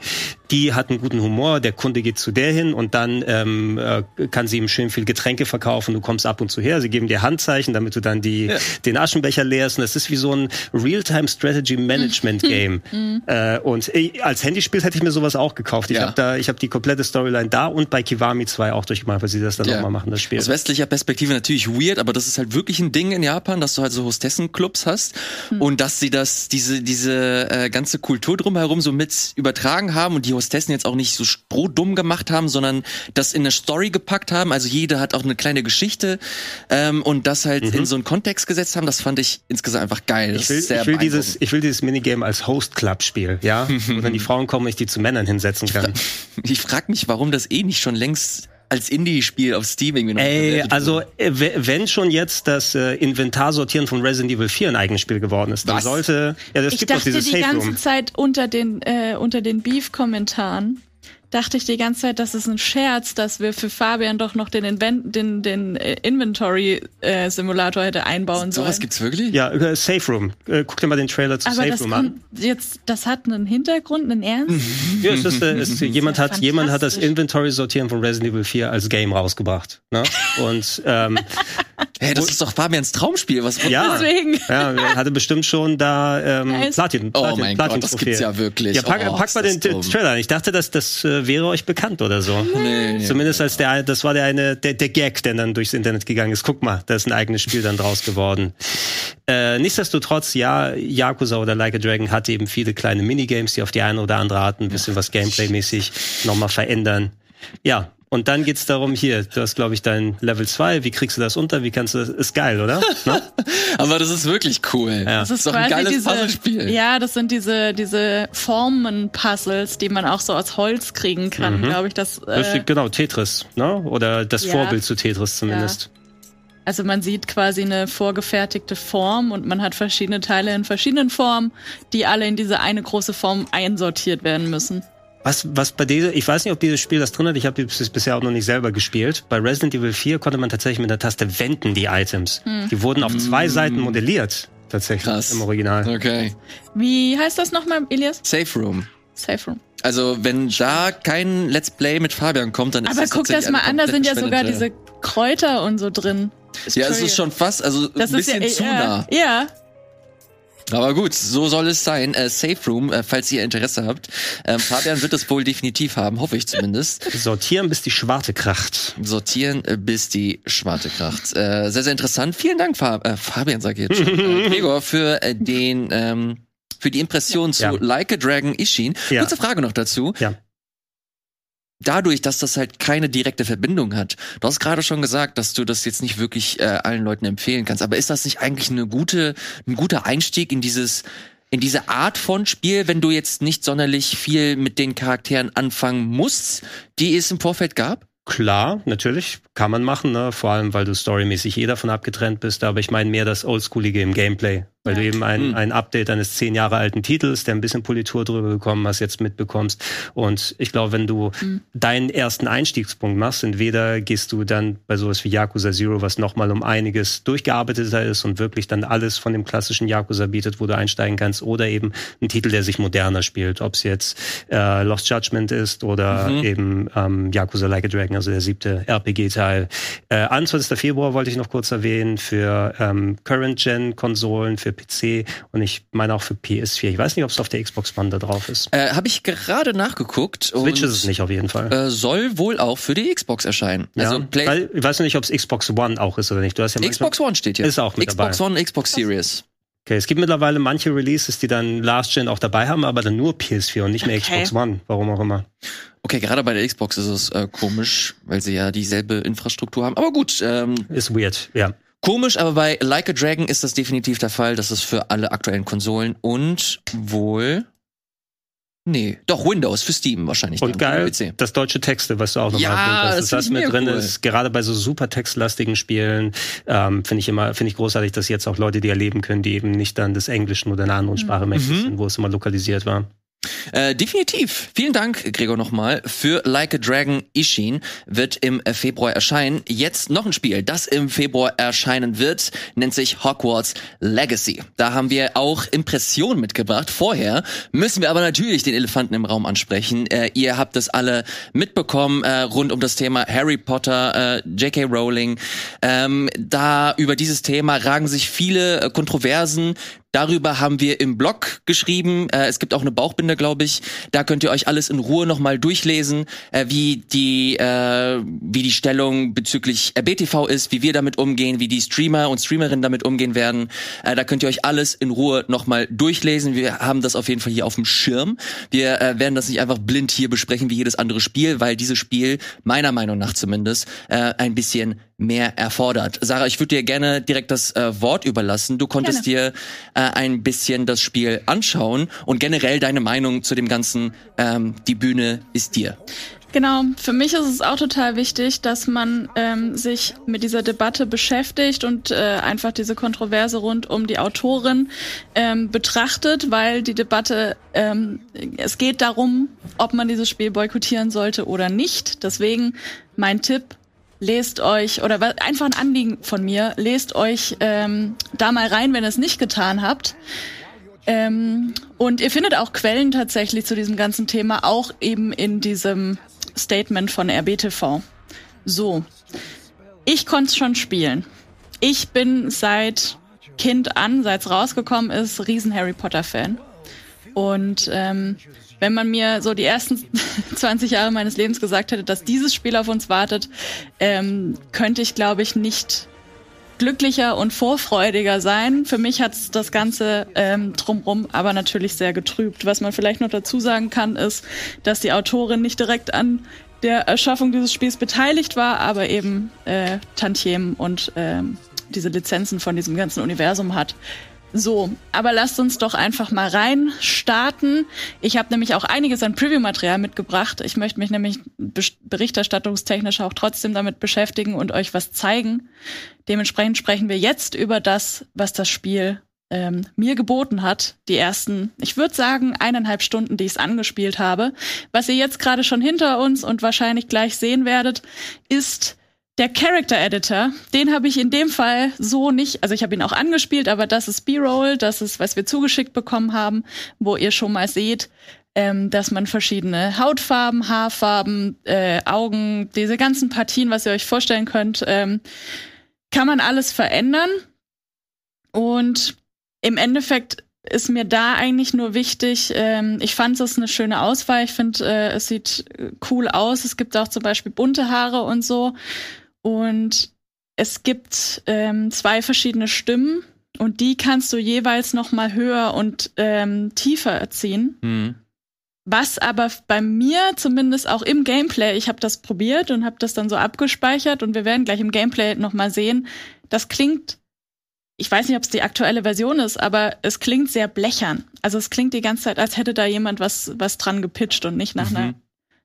die hat einen guten Humor, der Kunde geht zu der hin und dann ähm, äh, kann sie ihm schön viel Getränke verkaufen, du kommst ab und zu her, sie geben dir Handzeichen, damit du dann die den Aschenbecher leerst und das ist wie so ein Real-Time Strategy Management Game. äh, und äh, als Handyspiel hätte ich mir sowas auch gekauft. Ich Ja. habe da ich habe die komplette Storyline da und bei Kiwami 2 auch durchgemacht, weil sie das dann Ja. nochmal machen, das Spiel. Aus westlicher Perspektive natürlich weird, aber das ist halt wirklich ein Ding in Japan, dass du halt so Hostessenclubs hast und dass sie das, diese, diese äh, ganze Kultur drumherum so mit übertragen haben und die Hostessen jetzt auch nicht so strohdumm gemacht haben, sondern das in eine Story gepackt haben. Also jeder hat auch eine kleine Geschichte ähm, und das halt in so einen Kontext gesetzt haben. Das fand ich insgesamt einfach geil. Ich will, ich will dieses, ich will dieses Minigame als Host-Club-Spiel, ja? Wo dann die Frauen kommen, ich die zu Männern hinsetzen kann. Ich frag mich, warum das eh nicht schon längst als Indie-Spiel auf Steam irgendwie noch Ey, also äh, we- wenn schon jetzt das äh, Inventarsortieren von Resident Evil 4 ein eigenes Spiel geworden ist, dann Was? sollte, ja, das Ich gibt doch dachte dieses die Safe ganze Room. Zeit unter den, äh, unter den Beef-Kommentaren, dachte ich die ganze Zeit, das ist ein Scherz, dass wir für Fabian doch noch den, Invent den, den äh, Inventory-Simulator hätte einbauen sollen. Sowas gibt's wirklich? Ja, äh, Safe Room. Äh, guck dir mal den Trailer zu Aber Safe Room an. jetzt, das hat einen Hintergrund, einen Ernst? Ja, es ist, äh, es, jemand ja hat, jemand hat das. Inventory-Sortieren von Resident Evil 4 als Game rausgebracht. Ne? Und ähm, Hey, das ist doch Fabians Traumspiel. Was ja, Deswegen. ja, er hatte bestimmt schon da ähm, Nice. Platin, Oh Platin, mein Platin Gott, das gibt's ja wirklich. Ja, pack, Oh, pack mal das den dumm. Trailer an. Ich dachte, dass das äh, wäre euch bekannt oder so. Nee, nee. Zumindest als der, das war der eine, der, der Gag, der dann durchs Internet gegangen ist. Guck mal, da ist ein eigenes Spiel dann draus geworden. Äh, nichtsdestotrotz, ja, Yakuza oder Like a Dragon hat eben viele kleine Minigames, die auf die eine oder andere Art ein bisschen was Gameplay-mäßig nochmal verändern. Ja, und dann geht's darum, hier, du hast, glaube ich, dein Level 2, wie kriegst du das unter, wie kannst du das, ist geil, oder? Ne? Aber das ist wirklich cool. Ja. Das ist doch ein geiles Puzzlespiel. Ja, das sind diese, diese Formen-Puzzles, die man auch so aus Holz kriegen kann, glaube ich. Das, Das äh, ist, genau, Tetris, ne? Oder das Ja. Vorbild zu Tetris zumindest. also man sieht quasi eine vorgefertigte Form und man hat verschiedene Teile in verschiedenen Formen, die alle in diese eine große Form einsortiert werden müssen. Was, was bei dieser, ich weiß nicht, ob dieses Spiel das drin hat, ich habe es bisher auch noch nicht selber gespielt. Bei Resident Evil 4 konnte man tatsächlich mit der Taste wenden, die Items. Die wurden auf zwei Seiten modelliert, tatsächlich Krass. im Original. Okay. Wie heißt das nochmal, Elias? Safe Room. Safe Room. Also, wenn da kein Let's Play mit Fabian kommt, dann ist Aber das guck das mal an, da sind ja sogar diese Kräuter und so drin. Ja, es ist schon fast, also Das ein ist ja, bisschen zu nah. Ja, Aber gut, so soll es sein. Äh, Safe Room, äh, falls ihr Interesse habt. Ähm, Fabian wird es wohl definitiv haben, hoffe ich zumindest. Sortieren, bis die Schwarte kracht. Sortieren, äh, bis die Schwarte kracht. Äh, sehr, sehr interessant. Vielen Dank, Fab äh, Fabian, sag ich jetzt schon. Äh, Gregor, für äh, den ähm, für die Impression zu Ja. Like a Dragon Ishin. Ja. Kurze Frage noch dazu. Ja. Dadurch, dass das halt keine direkte Verbindung hat. Du hast gerade schon gesagt, dass du das jetzt nicht wirklich äh, allen Leuten empfehlen kannst. Aber ist das nicht eigentlich eine gute, ein guter Einstieg in dieses in diese Art von Spiel, wenn du jetzt nicht sonderlich viel mit den Charakteren anfangen musst, die es im Vorfeld gab? Klar, natürlich, kann man machen, ne? vor allem, weil du storymäßig eh davon abgetrennt bist, aber ich meine mehr das Oldschoolige im Gameplay, weil du eben ein, Hm. ein Update eines zehn Jahre alten Titels, der ein bisschen Politur drüber bekommen hast, jetzt mitbekommst und ich glaube, wenn du deinen ersten Einstiegspunkt machst, entweder gehst du dann bei sowas wie Yakuza Zero, was nochmal um einiges durchgearbeiteter ist und wirklich dann alles von dem klassischen Yakuza bietet, wo du einsteigen kannst, oder eben ein Titel, der sich moderner spielt, ob es jetzt äh, Lost Judgment ist oder Mhm. eben ähm, Yakuza Like a Dragon, also der siebte RPG-Teil. Äh, 21. Februar wollte ich noch kurz erwähnen für ähm, Current-Gen-Konsolen, für PC und ich meine auch für PS4. Ich weiß nicht, ob es auf der Xbox One da drauf ist. Äh, Habe ich gerade nachgeguckt. Switch und, ist es nicht auf jeden Fall. Äh, soll wohl auch für die Xbox erscheinen. Also ja, Play weil, ich weiß nicht, ob es Xbox One auch ist oder nicht. Du hast ja Xbox One steht hier. Ist auch mit Xbox dabei. One, Xbox Series. Okay, es gibt mittlerweile manche Releases, die dann Last Gen auch dabei haben, aber dann nur PS4 und nicht mehr Okay. Xbox One. Warum auch immer. Okay, gerade bei der Xbox ist es äh, komisch, weil sie ja dieselbe Infrastruktur haben. Aber gut, ähm, Ist weird, ja. Komisch, aber bei Like a Dragon ist das definitiv der Fall. Das ist für alle aktuellen Konsolen und wohl. Nee, doch Windows für Steam wahrscheinlich. Und geil, das deutsche Texte, was du auch nochmal Ja, hast. das Das, mit drin cool. ist, gerade bei so super textlastigen Spielen, ähm, finde ich immer, finde ich großartig, dass jetzt auch Leute die erleben können, die eben nicht dann des Englischen oder einer anderen Sprache mächtig Mhm. sind, wo es immer lokalisiert war. Äh, definitiv. Vielen Dank, Gregor, nochmal. Für Like a Dragon Ishin wird im Februar erscheinen. Jetzt noch ein Spiel, das im Februar erscheinen wird, nennt sich Hogwarts Legacy. Da haben wir auch Impressionen mitgebracht. Vorher müssen wir aber natürlich den Elefanten im Raum ansprechen. Äh, ihr habt es alle mitbekommen äh, rund um das Thema Harry Potter, äh, J.K. Rowling. Ähm, da über dieses Thema ragen sich viele äh, Kontroversen. Darüber haben wir im Blog geschrieben. Äh, es gibt auch eine Bauchbinde, glaube ich. Da könnt ihr euch alles in Ruhe nochmal durchlesen, äh, wie die äh, wie die Stellung bezüglich RBTV ist, wie wir damit umgehen, wie die Streamer und Streamerinnen damit umgehen werden. Äh, da könnt ihr euch alles in Ruhe nochmal durchlesen. Wir haben das auf jeden Fall hier auf dem Schirm. Wir äh, werden das nicht einfach blind hier besprechen wie jedes andere Spiel, weil dieses Spiel meiner Meinung nach zumindest äh, ein bisschen mehr erfordert. Sarah, ich würde dir gerne direkt das äh, Wort überlassen. Du konntest dir äh, ein bisschen das Spiel anschauen und generell deine Meinung zu dem Ganzen. Ähm, die Bühne ist dir. Genau, für mich ist es auch total wichtig, dass man ähm, sich mit dieser Debatte beschäftigt und äh, einfach diese Kontroverse rund um die Autorin ähm, betrachtet, weil die Debatte, ähm, es geht darum, ob man dieses Spiel boykottieren sollte oder nicht. Deswegen mein Tipp, lest euch, oder einfach ein Anliegen von mir, lest euch ähm, da mal rein, wenn ihr es nicht getan habt. Ähm, und ihr findet auch Quellen tatsächlich zu diesem ganzen Thema, auch eben in diesem Statement von RBTV. So, ich konnte schon spielen. Ich bin seit Kind an, seit es rausgekommen ist, riesen Harry Potter Fan. Und ähm, wenn man mir so die ersten 20 Jahre meines Lebens gesagt hätte, dass dieses Spiel auf uns wartet, ähm, könnte ich, glaube ich, nicht glücklicher und vorfreudiger sein. Für mich hat es das Ganze ähm, drumrum aber natürlich sehr getrübt. Was man vielleicht noch dazu sagen kann, ist, dass die Autorin nicht direkt an der Erschaffung dieses Spiels beteiligt war, aber eben äh, Tantiemen und ähm, diese Lizenzen von diesem ganzen Universum hat. So, aber lasst uns doch einfach mal rein starten. Ich habe nämlich auch einiges an Preview-Material mitgebracht. Ich möchte mich nämlich berichterstattungstechnisch auch trotzdem damit beschäftigen und euch was zeigen. Dementsprechend sprechen wir jetzt über das, was das Spiel ähm, mir geboten hat. Die ersten, ich würde sagen, eineinhalb Stunden, die ich es angespielt habe. Was ihr jetzt gerade schon hinter uns und wahrscheinlich gleich sehen werdet, ist der Character Editor, den habe ich in dem Fall so nicht, also ich habe ihn auch angespielt, aber das ist B-Roll, das ist, was wir zugeschickt bekommen haben, wo ihr schon mal seht, ähm, dass man verschiedene Hautfarben, Haarfarben, äh, Augen, diese ganzen Partien, was ihr euch vorstellen könnt, ähm, kann man alles verändern. Und im Endeffekt ist mir da eigentlich nur wichtig, ähm, ich fand es eine schöne Auswahl. Ich finde, äh, es sieht äh, cool aus. Es gibt auch zum Beispiel bunte Haare und so. Und es gibt ähm, zwei verschiedene Stimmen und die kannst du jeweils noch mal höher und ähm, tiefer erziehen. Mhm. Was aber bei mir zumindest auch im Gameplay, ich habe das probiert und habe das dann so abgespeichert und wir werden gleich im Gameplay noch mal sehen, das klingt ich weiß nicht, ob es die aktuelle Version ist, aber es klingt sehr blechern. Also es klingt die ganze Zeit, als hätte da jemand was, was dran gepitcht und nicht nach Mhm. einer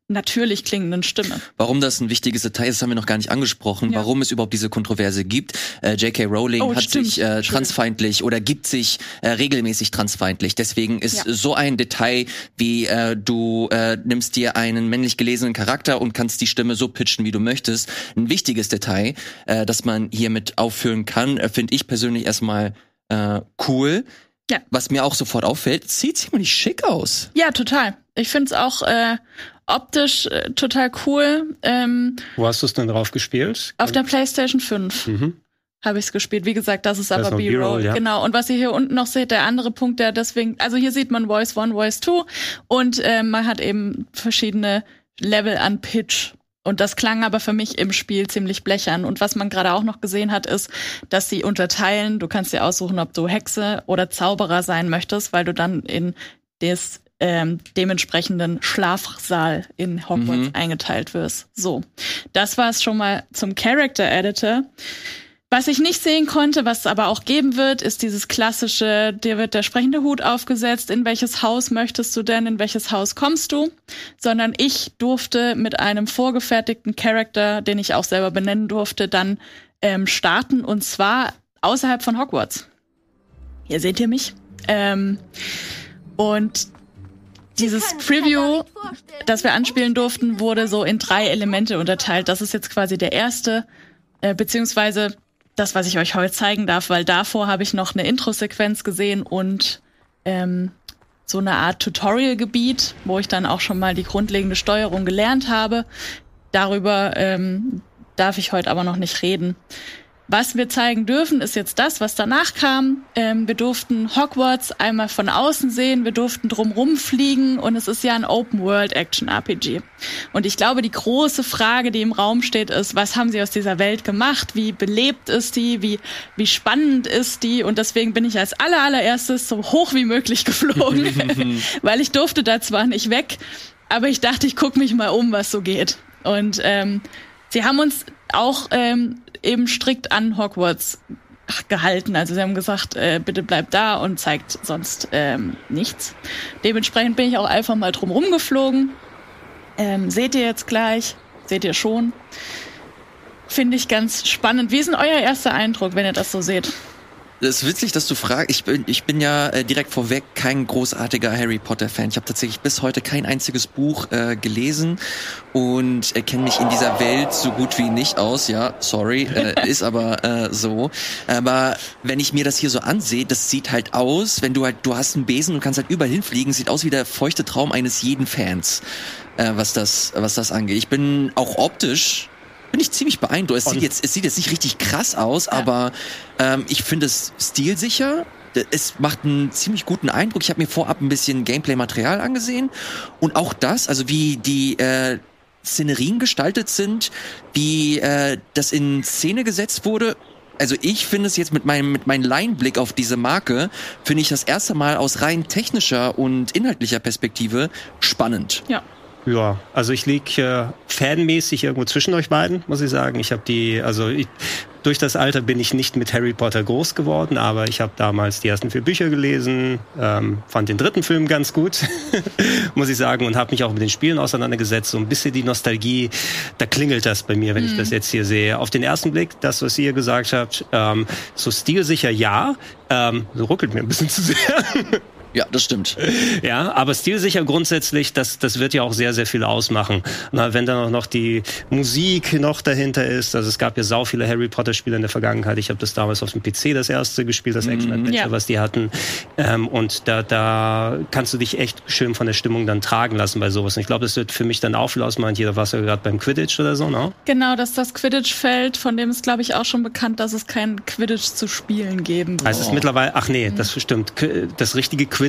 natürlich klingenden Stimme. Warum das ein wichtiges Detail ist, haben wir noch gar nicht angesprochen. Ja. Warum es überhaupt diese Kontroverse gibt. Äh, J.K. Rowling Oh, hat stimmt. sich äh, transfeindlich oder gibt sich äh, regelmäßig transfeindlich. Deswegen ist Ja. so ein Detail wie äh, du äh, nimmst dir einen männlich gelesenen Charakter und kannst die Stimme so pitchen, wie du möchtest, ein wichtiges Detail, äh, das man hiermit aufführen kann, äh, finde ich persönlich erstmal äh, cool. Ja. Was mir auch sofort auffällt, sieht ziemlich schick aus. Ja, total. Ich finde es auch äh, optisch äh, total cool. Ähm, Wo hast du es denn drauf gespielt? auf der PlayStation 5 Mhm. habe ich es gespielt. Wie gesagt, das ist Das aber B-Roll. Ja. Genau. Und was ihr hier unten noch seht, der andere Punkt, der deswegen, also hier sieht man Voice 1, Voice 2 und äh, man hat eben verschiedene Level an Pitch. Und das klang aber für mich im Spiel ziemlich blechern. Und was man gerade auch noch gesehen hat, ist, dass sie unterteilen. Du kannst dir aussuchen, ob du Hexe oder Zauberer sein möchtest, weil du dann in des ähm, dementsprechenden Schlafsaal in Hogwarts Mhm. eingeteilt wirst. So, das war es schon mal zum Character Editor. Was ich nicht sehen konnte, was es aber auch geben wird, ist dieses klassische, dir wird der sprechende Hut aufgesetzt, in welches Haus möchtest du denn, in welches Haus kommst du, sondern ich durfte mit einem vorgefertigten Charakter, den ich auch selber benennen durfte, dann ähm, starten und zwar außerhalb von Hogwarts. Hier seht ihr mich. Ähm, und dieses Preview, das wir anspielen durften, wurde so in drei Elemente unterteilt. Das ist jetzt quasi der erste, äh, beziehungsweise das, was ich euch heute zeigen darf, weil davor habe ich noch eine Intro-Sequenz gesehen und ähm, so eine Art Tutorial-Gebiet, wo ich dann auch schon mal die grundlegende Steuerung gelernt habe. Darüber ähm, darf ich heute aber noch nicht reden. Was wir zeigen dürfen, ist jetzt das, was danach kam. Ähm, wir durften Hogwarts einmal von außen sehen, wir durften drumrum fliegen und es ist ja ein Open-World-Action-RPG. Und ich glaube, die große Frage, die im Raum steht, ist, was haben sie aus dieser Welt gemacht? Wie belebt ist die? Wie, wie spannend ist die? Und deswegen bin ich als aller, allererstes so hoch wie möglich geflogen, weil ich durfte da zwar nicht weg, aber ich dachte, ich gucke mich mal um, was so geht. Und ähm, sie haben uns auch ähm, eben strikt an Hogwarts gehalten. Also sie haben gesagt, äh, bitte bleibt da und zeigt sonst ähm, nichts. Dementsprechend bin ich auch einfach mal drum rumgeflogen. Ähm, seht ihr jetzt gleich? Seht ihr schon? Finde ich ganz spannend. Wie ist denn euer erster Eindruck, wenn ihr das so seht? Das ist witzig, dass du fragst. Ich bin, ich bin ja äh, direkt vorweg kein großartiger Harry Potter Fan. Ich habe tatsächlich bis heute kein einziges Buch äh, gelesen und äh, kenne mich in dieser Welt so gut wie nicht aus. Ja, sorry, äh, ist aber äh, so. Aber wenn ich mir das hier so ansehe, das sieht halt aus, wenn du halt, du hast einen Besen und kannst halt überall hinfliegen, sieht aus wie der feuchte Traum eines jeden Fans, äh, was das, was das angeht. Ich bin auch optisch bin ich ziemlich beeindruckt. Es sieht Und- jetzt, es sieht jetzt nicht richtig krass aus, aber ähm, ich finde es stilsicher. Es macht einen ziemlich guten Eindruck. Ich habe mir vorab ein bisschen Gameplay-Material angesehen und auch das, also wie die äh, Szenerien gestaltet sind, wie äh, das in Szene gesetzt wurde. Also ich finde es jetzt mit meinem mit meinem Laienblick auf diese Marke finde ich das erste Mal aus rein technischer und inhaltlicher Perspektive spannend. Ja. Ja, also ich lieg äh, fanmäßig irgendwo zwischen euch beiden, muss ich sagen. Ich habe die, also ich, durch das Alter bin ich nicht mit Harry Potter groß geworden, aber ich habe damals die ersten vier Bücher gelesen, ähm, fand den dritten Film ganz gut, muss ich sagen, und habe mich auch mit den Spielen auseinandergesetzt. So ein bisschen die Nostalgie, da klingelt das bei mir, wenn ich das jetzt hier sehe. Auf den ersten Blick, das, was ihr gesagt habt, ähm, so stilsicher ja, ähm, so ruckelt mir ein bisschen zu sehr. Ja, das stimmt. Ja, aber stilsicher grundsätzlich, das, das wird ja auch sehr, sehr viel ausmachen. Na, wenn dann auch noch die Musik noch dahinter ist, also es gab ja sau viele Harry Potter Spiele in der Vergangenheit. Ich habe das damals auf dem PC das erste gespielt, das Action Adventure, Ja. was die hatten. Ähm, und da, da kannst du dich echt schön von der Stimmung dann tragen lassen bei sowas. Und ich glaube, das wird für mich dann auch viel ausmachen. Jeder war ja gerade beim Quidditch oder so, ne? Genau, dass das Quidditch-Feld, von dem ist, glaube ich, auch schon bekannt, dass es kein Quidditch zu spielen geben wird. Heißt es mittlerweile, ach nee, das stimmt. Das richtige Quidditch,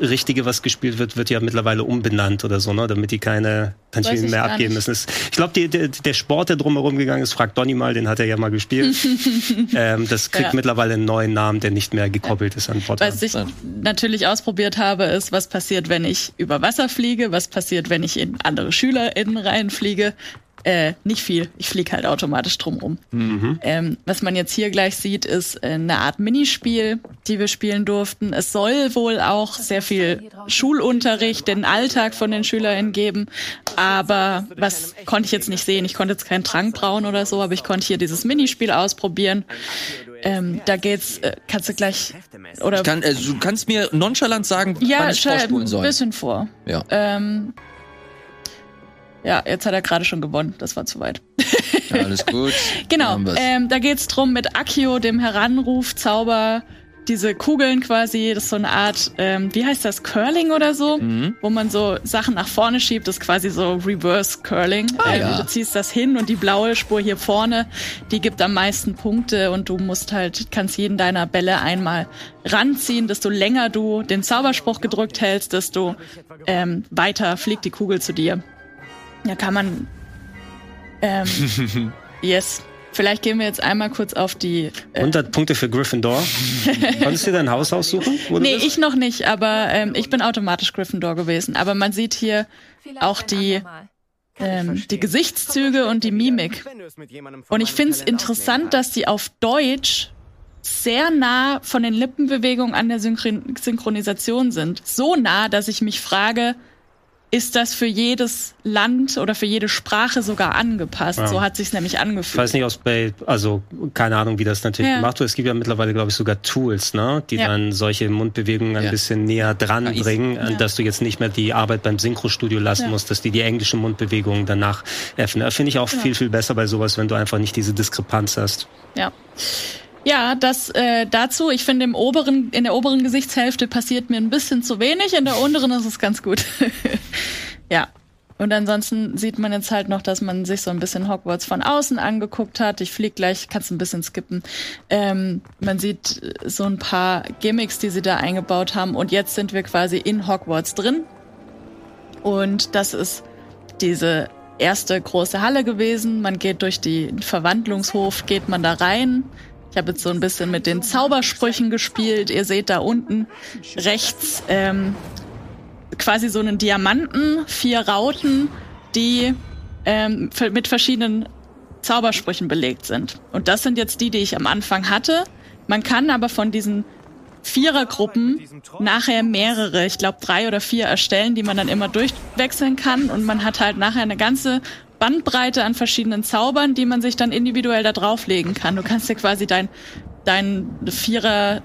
richtige, was gespielt wird, wird ja mittlerweile umbenannt oder so, ne? Damit die keine Tantiemen mehr abgeben müssen. Ich glaube, der, Sport, der drumherum gegangen ist, fragt Donny mal, den hat er ja mal gespielt. ähm, das kriegt Ja. mittlerweile einen neuen Namen, der nicht mehr gekoppelt ist an Potter. Was ich natürlich ausprobiert habe, ist, was passiert, wenn ich über Wasser fliege, was passiert, wenn ich in andere SchülerInnen reinfliege. Äh, nicht viel. Ich fliege halt automatisch drumrum. Ähm, was man jetzt hier gleich sieht, ist äh, eine Art Minispiel, die wir spielen durften. Es soll wohl auch sehr viel Schulunterricht, den Alltag von den SchülerInnen geben. Aber was konnte ich jetzt nicht sehen? Ich konnte jetzt keinen Trank brauen oder so, aber ich konnte hier dieses Minispiel ausprobieren. Ähm, da geht's, äh, kannst du gleich, oder Ich kann, äh, du kannst mir nonchalant sagen, ja, wann ich vorspulen ein soll. bisschen vor. Ja. Ähm, ja, jetzt hat er gerade schon gewonnen. Das war zu weit. ja, alles gut. Genau. Ähm, da geht's drum mit Akio, dem Heranrufzauber, diese Kugeln quasi. Das ist so eine Art, ähm, wie heißt das, Curling oder so, Mhm. wo man so Sachen nach vorne schiebt. Das ist quasi so Reverse Curling. Ah, ähm, ja. Du ziehst das hin und die blaue Spur hier vorne, die gibt am meisten Punkte und du musst halt, kannst jeden deiner Bälle einmal ranziehen. Desto länger du den Zauberspruch gedrückt hältst, desto ähm, weiter fliegt die Kugel zu dir. Da kann man. Ähm, yes. Vielleicht gehen wir jetzt einmal kurz auf die. Äh, 100 Punkte für Gryffindor. Konntest du dir dein Haus aussuchen? nee, bist? ich noch nicht, aber ähm, ich bin automatisch Gryffindor gewesen. Aber man sieht hier auch die, ähm, die Gesichtszüge und die Mimik. Und ich finde es interessant, dass die auf Deutsch sehr nah von den Lippenbewegungen an der Synchron Synchronisation sind. So nah, dass ich mich frage, ist das für jedes Land oder für jede Sprache sogar angepasst? Ja. So hat sich's nämlich Ich angefühlt. weiß nicht, aus bei, also keine Ahnung, wie das natürlich Ja. gemacht wird. Es gibt ja mittlerweile, glaube ich, sogar Tools, ne, die Ja. dann solche Mundbewegungen ein bisschen näher dran bringen, dass du jetzt nicht mehr die Arbeit beim Synchrostudio lassen musst, dass die die englischen Mundbewegungen danach öffnen. Das Finde ich auch viel, viel besser bei sowas, wenn du einfach nicht diese Diskrepanz hast. Ja. Ja, das äh, dazu. Ich finde, im oberen, in der oberen Gesichtshälfte passiert mir ein bisschen zu wenig, in der unteren ist es ganz gut. ja. Und ansonsten sieht man jetzt halt noch, dass man sich so ein bisschen Hogwarts von außen angeguckt hat. Ich flieg gleich, kannst ein bisschen skippen. Ähm, man sieht äh, so ein paar Gimmicks, die sie da eingebaut haben. Und jetzt sind wir quasi in Hogwarts drin. Und das ist diese erste große Halle gewesen. Man geht durch den Verwandlungshof, geht man da rein. Ich habe jetzt so ein bisschen mit den Zaubersprüchen gespielt. Ihr seht da unten rechts ähm, quasi so einen Diamanten, vier Rauten, die ähm, mit verschiedenen Zaubersprüchen belegt sind. Und das sind jetzt die, die ich am Anfang hatte. Man kann aber von diesen Vierergruppen nachher mehrere, ich glaube drei oder vier erstellen, die man dann immer durchwechseln kann. Und man hat halt nachher eine ganze Bandbreite an verschiedenen Zaubern, die man sich dann individuell da drauflegen kann. Du kannst dir quasi dein, dein Vierer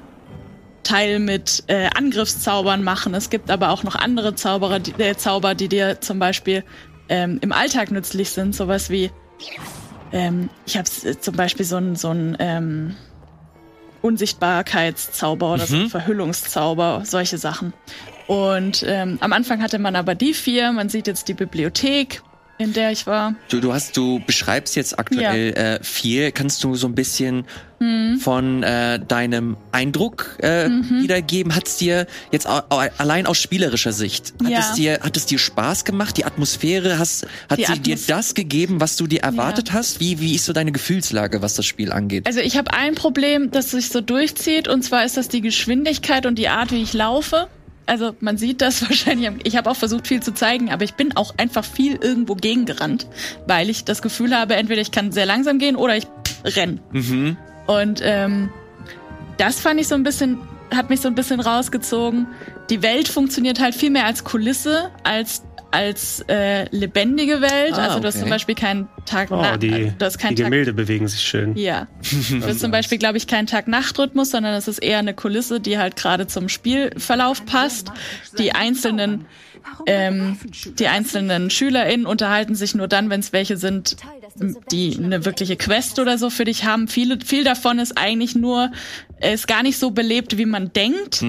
Teil mit äh, Angriffszaubern machen. Es gibt aber auch noch andere Zauberer, die, äh, Zauber, die dir zum Beispiel ähm, im Alltag nützlich sind. Sowas wie, ähm, ich habe äh, zum Beispiel so ein, so ein ähm, Unsichtbarkeitszauber oder so ein Verhüllungszauber, solche Sachen. Und ähm, am Anfang hatte man aber die vier. Man sieht jetzt die Bibliothek, in der ich war. Du, du hast, du beschreibst jetzt aktuell äh, viel. Kannst du so ein bisschen Mhm. von äh, deinem Eindruck äh, wiedergeben? Hat es dir jetzt au, allein aus spielerischer Sicht, hat Ja. es dir, hat es dir Spaß gemacht? Die Atmosphäre, hast, hat Die sie dir Atmos- das gegeben, was du dir erwartet hast? Wie, wie ist so deine Gefühlslage, was das Spiel angeht? Also ich habe ein Problem, das sich so durchzieht, und zwar ist das die Geschwindigkeit und die Art, wie ich laufe. Also man sieht das wahrscheinlich. am- Ich habe auch versucht, viel zu zeigen, aber ich bin auch einfach viel irgendwo gegengerannt, weil ich das Gefühl habe, entweder ich kann sehr langsam gehen oder ich renn. Mhm. Und ähm, das fand ich so ein bisschen, hat mich so ein bisschen rausgezogen. Die Welt funktioniert halt viel mehr als Kulisse, als als äh, lebendige Welt. Ah, also du hast okay. zum Beispiel keinen Tag, Oh, na, die, du hast keinen die Tag Gemälde bewegen sich schön. Ja. Du hast zum Beispiel, glaube ich, keinen Tag-Nacht-Rhythmus, sondern es ist eher eine Kulisse, die halt gerade zum Spielverlauf passt. Die einzelnen, ähm, die einzelnen SchülerInnen unterhalten sich nur dann, wenn es welche sind, die eine wirkliche Quest oder so für dich haben. Viele, viel davon ist eigentlich nur, ist gar nicht so belebt, wie man denkt.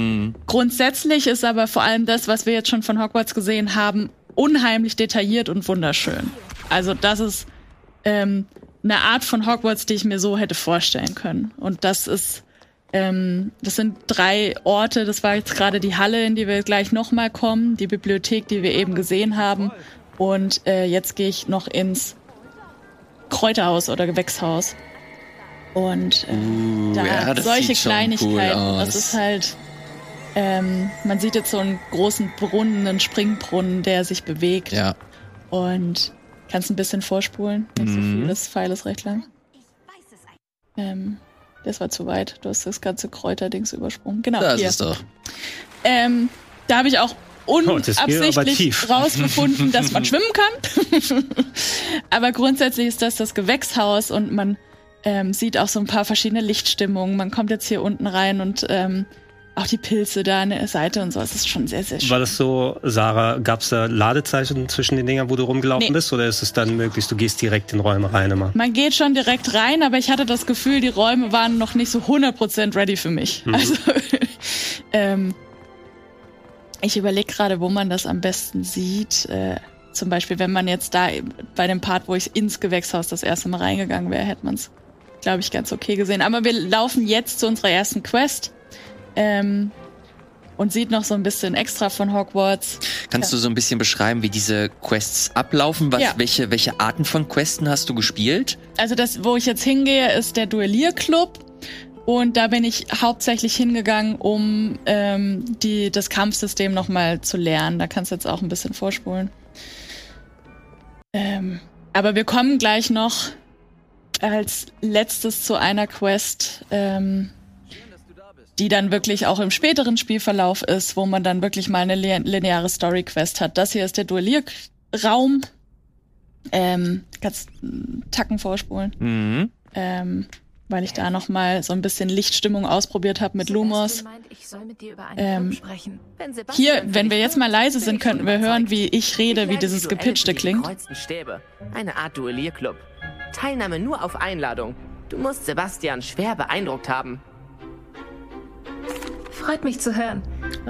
Grundsätzlich ist aber vor allem das, was wir jetzt schon von Hogwarts gesehen haben, unheimlich detailliert und wunderschön. Also das ist ähm, eine Art von Hogwarts, die ich mir so hätte vorstellen können. Und das ist, ähm, das sind drei Orte. Das war jetzt gerade die Halle, in die wir gleich nochmal kommen, die Bibliothek, die wir eben gesehen haben. Und äh, jetzt gehe ich noch ins Kräuterhaus oder Gewächshaus. Und äh, da Uh, ja, das solche Kleinigkeiten. cool. Das ist halt. Ähm, man sieht jetzt so einen großen Brunnen, einen Springbrunnen, der sich bewegt. Ja. Und kannst ein bisschen vorspulen. Nicht so Mhm. viel, das Pfeil ist recht lang. Ähm, das war zu weit. Du hast das ganze Kräuterdings übersprungen. Genau, Das hier. ist doch. Ähm, da habe ich auch Oh, unabsichtlich tief. rausgefunden, dass man schwimmen kann. aber grundsätzlich ist das das Gewächshaus und man ähm, sieht auch so ein paar verschiedene Lichtstimmungen. Man kommt jetzt hier unten rein und ähm, auch die Pilze da an der Seite und so. Es ist schon sehr, sehr schön. War das so, Sarah, gab es da Ladezeichen zwischen den Dingern, wo du rumgelaufen Nee. bist? Oder ist es dann möglich, du gehst direkt in Räume rein immer? Man geht schon direkt rein, aber ich hatte das Gefühl, die Räume waren noch nicht so 100% ready für mich. Also, ähm, ich überlege gerade, wo man das am besten sieht. Äh, zum Beispiel, wenn man jetzt da bei dem Part, wo ich ins Gewächshaus das erste Mal reingegangen wäre, hätte man es, glaube ich, ganz okay gesehen. Aber wir laufen jetzt zu unserer ersten Quest. Ähm, und sieht noch so ein bisschen extra von Hogwarts. Kannst du so ein bisschen beschreiben, wie diese Quests ablaufen? Was, Ja. welche, welche Arten von Questen hast du gespielt? Also das, wo ich jetzt hingehe, ist der Duellierclub. Und da bin ich hauptsächlich hingegangen, um ähm, die, das Kampfsystem nochmal zu lernen. Da kannst du jetzt auch ein bisschen vorspulen. Ähm, aber wir kommen gleich noch als letztes zu einer Quest, ähm, die dann wirklich auch im späteren Spielverlauf ist, wo man dann wirklich mal eine lin- lineare Story-Quest hat. Das hier ist der Duellierraum. Ähm, kannst Tacken vorspulen Mhm. ähm, weil ich da noch mal so ein bisschen Lichtstimmung ausprobiert habe mit Lumos. Ähm, Hier, wenn wir jetzt mal leise sind, könnten wir hören, wie ich rede, wie dieses Gepitchte klingt. Eine Art Duellierclub. Teilnahme nur auf Einladung. Du musst Sebastian schwer beeindruckt haben. Freut mich zu hören.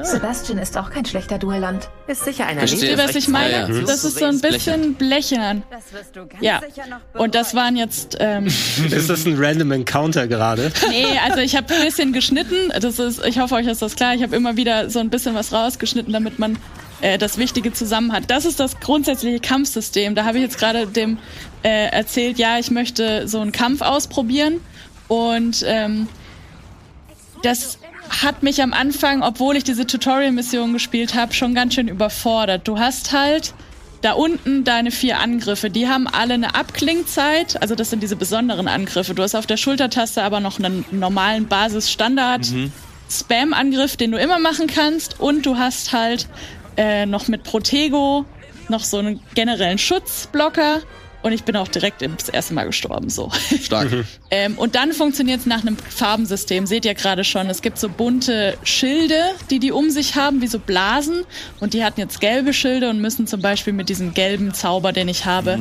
Sebastian ist auch kein schlechter Duellant. Ist sicher ein Verstehe. Wisst ihr, was ich meine? Ja, ja. Das ist so ein bisschen blechern. Das wirst du ganz Ja. sicher noch Und das waren jetzt, ähm, Ist das ein random Encounter gerade? nee, also ich habe ein bisschen geschnitten. Das ist, ich hoffe, euch ist das klar. Ich habe immer wieder so ein bisschen was rausgeschnitten, damit man äh, das Wichtige zusammen hat. Das ist das grundsätzliche Kampfsystem. Da habe ich jetzt gerade dem äh, erzählt, ja, ich möchte so einen Kampf ausprobieren. Und ähm, das hat mich am Anfang, obwohl ich diese Tutorial-Mission gespielt habe, schon ganz schön überfordert. Du hast halt da unten deine vier Angriffe. Die haben alle eine Abklingzeit. Also das sind diese besonderen Angriffe. Du hast auf der Schultertaste aber noch einen normalen Basis-Standard-Spam-Angriff, den du immer machen kannst. Und du hast halt äh, noch mit Protego noch so einen generellen Schutzblocker. Und ich bin auch direkt das erste Mal gestorben, so. Stark. Ähm, und dann funktioniert es nach einem Farbensystem. Seht ihr gerade schon, es gibt so bunte Schilde, die die um sich haben, wie so Blasen. Und die hatten jetzt gelbe Schilde und müssen zum Beispiel mit diesem gelben Zauber, den ich habe,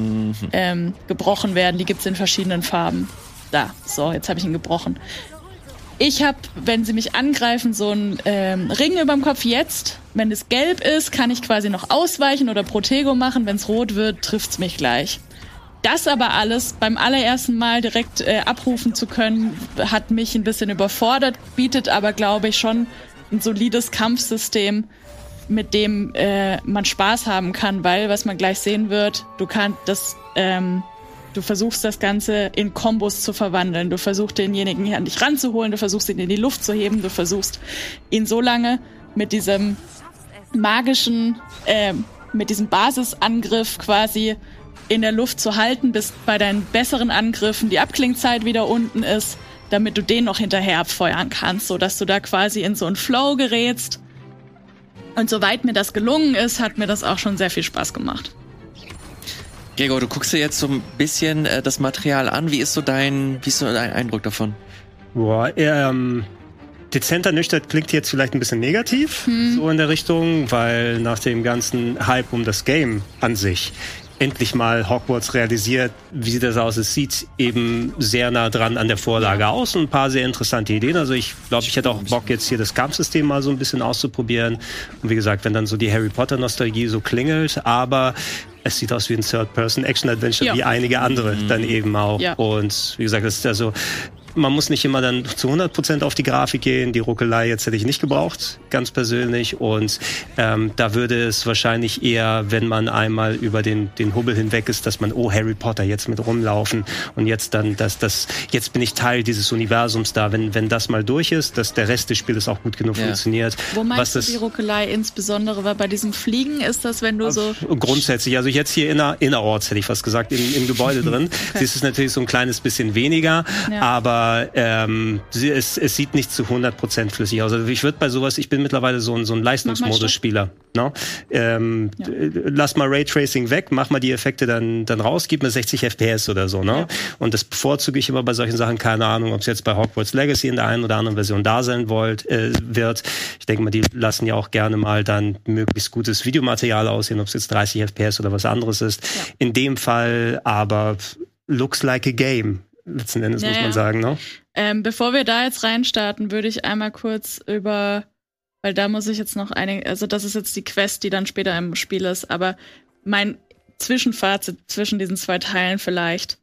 ähm, gebrochen werden. Die gibt's in verschiedenen Farben. Da, so, jetzt habe ich ihn gebrochen. Ich habe, wenn sie mich angreifen, so einen ähm, Ring überm Kopf jetzt. Wenn es gelb ist, kann ich quasi noch ausweichen oder Protego machen. Wenn es rot wird, trifft's mich gleich. Das aber alles beim allerersten Mal direkt äh, abrufen zu können, hat mich ein bisschen überfordert, bietet aber, glaube ich, schon ein solides Kampfsystem, mit dem äh, man Spaß haben kann, weil, was man gleich sehen wird, du kannst das, ähm, du versuchst das Ganze in Kombos zu verwandeln. Du versuchst denjenigen an dich ranzuholen, du versuchst ihn in die Luft zu heben, du versuchst ihn so lange mit diesem magischen, äh, mit diesem Basisangriff quasi in der Luft zu halten, bis bei deinen besseren Angriffen die Abklingzeit wieder unten ist, damit du den noch hinterher abfeuern kannst, so dass du da quasi in so einen Flow gerätst. Und soweit mir das gelungen ist, hat mir das auch schon sehr viel Spaß gemacht. Gregor, du guckst dir jetzt so ein bisschen äh, das Material an. Wie ist so dein, wie ist so dein Eindruck davon? Boah, ähm, dezenter nüchtern klingt jetzt vielleicht ein bisschen negativ, so in der Richtung, weil nach dem ganzen Hype um das Game an sich endlich mal Hogwarts realisiert, wie sieht das aus? Es sieht eben sehr nah dran an der Vorlage aus und ein paar sehr interessante Ideen. Also ich glaube, ich hätte auch Bock, jetzt hier das Kampfsystem mal so ein bisschen auszuprobieren. Und wie gesagt, wenn dann so die Harry Potter-Nostalgie so klingelt, aber es sieht aus wie ein Third-Person-Action-Adventure, Ja. wie einige andere dann eben auch. Ja. Und wie gesagt, das ist also man muss nicht immer dann zu 100% auf die Grafik gehen. Die Ruckelei jetzt hätte ich nicht gebraucht, ganz persönlich. Und ähm, da würde es wahrscheinlich eher, wenn man einmal über den, den Hubbel hinweg ist, dass man, oh, Harry Potter, jetzt mit rumlaufen und jetzt dann, dass das, jetzt bin ich Teil dieses Universums da. Wenn, wenn das mal durch ist, dass der Rest des Spiels auch gut genug Ja. funktioniert. Wo meinst was du das die Ruckelei insbesondere? Weil bei diesem Fliegen ist das, wenn du so. Grundsätzlich, also jetzt hier inner, innerorts hätte ich fast gesagt, im, im Gebäude drin. Sie ist es natürlich so ein kleines bisschen weniger, Ja. aber ähm, sie, es, es sieht nicht zu 100% flüssig aus. Also ich würde bei sowas, ich bin mittlerweile so ein, so ein Leistungsmodus-Spieler. Ne? Ähm, Ja. Lass mal Raytracing weg, mach mal die Effekte dann, dann raus, gib mir 60 FPS oder so. Ne? Ja. Und das bevorzuge ich immer bei solchen Sachen, keine Ahnung, ob es jetzt bei Hogwarts Legacy in der einen oder anderen Version da sein wollt, äh, wird. Ich denke mal, die lassen ja auch gerne mal dann möglichst gutes Videomaterial aussehen, ob es jetzt 30 FPS oder was anderes ist. In dem Fall aber looks like a game. Letzten Endes Ja, muss man sagen, ne? Ähm, bevor wir da jetzt reinstarten, würde ich einmal kurz über, weil da muss ich jetzt noch einige, also das ist jetzt die Quest, die dann später im Spiel ist, aber mein Zwischenfazit zwischen diesen zwei Teilen vielleicht.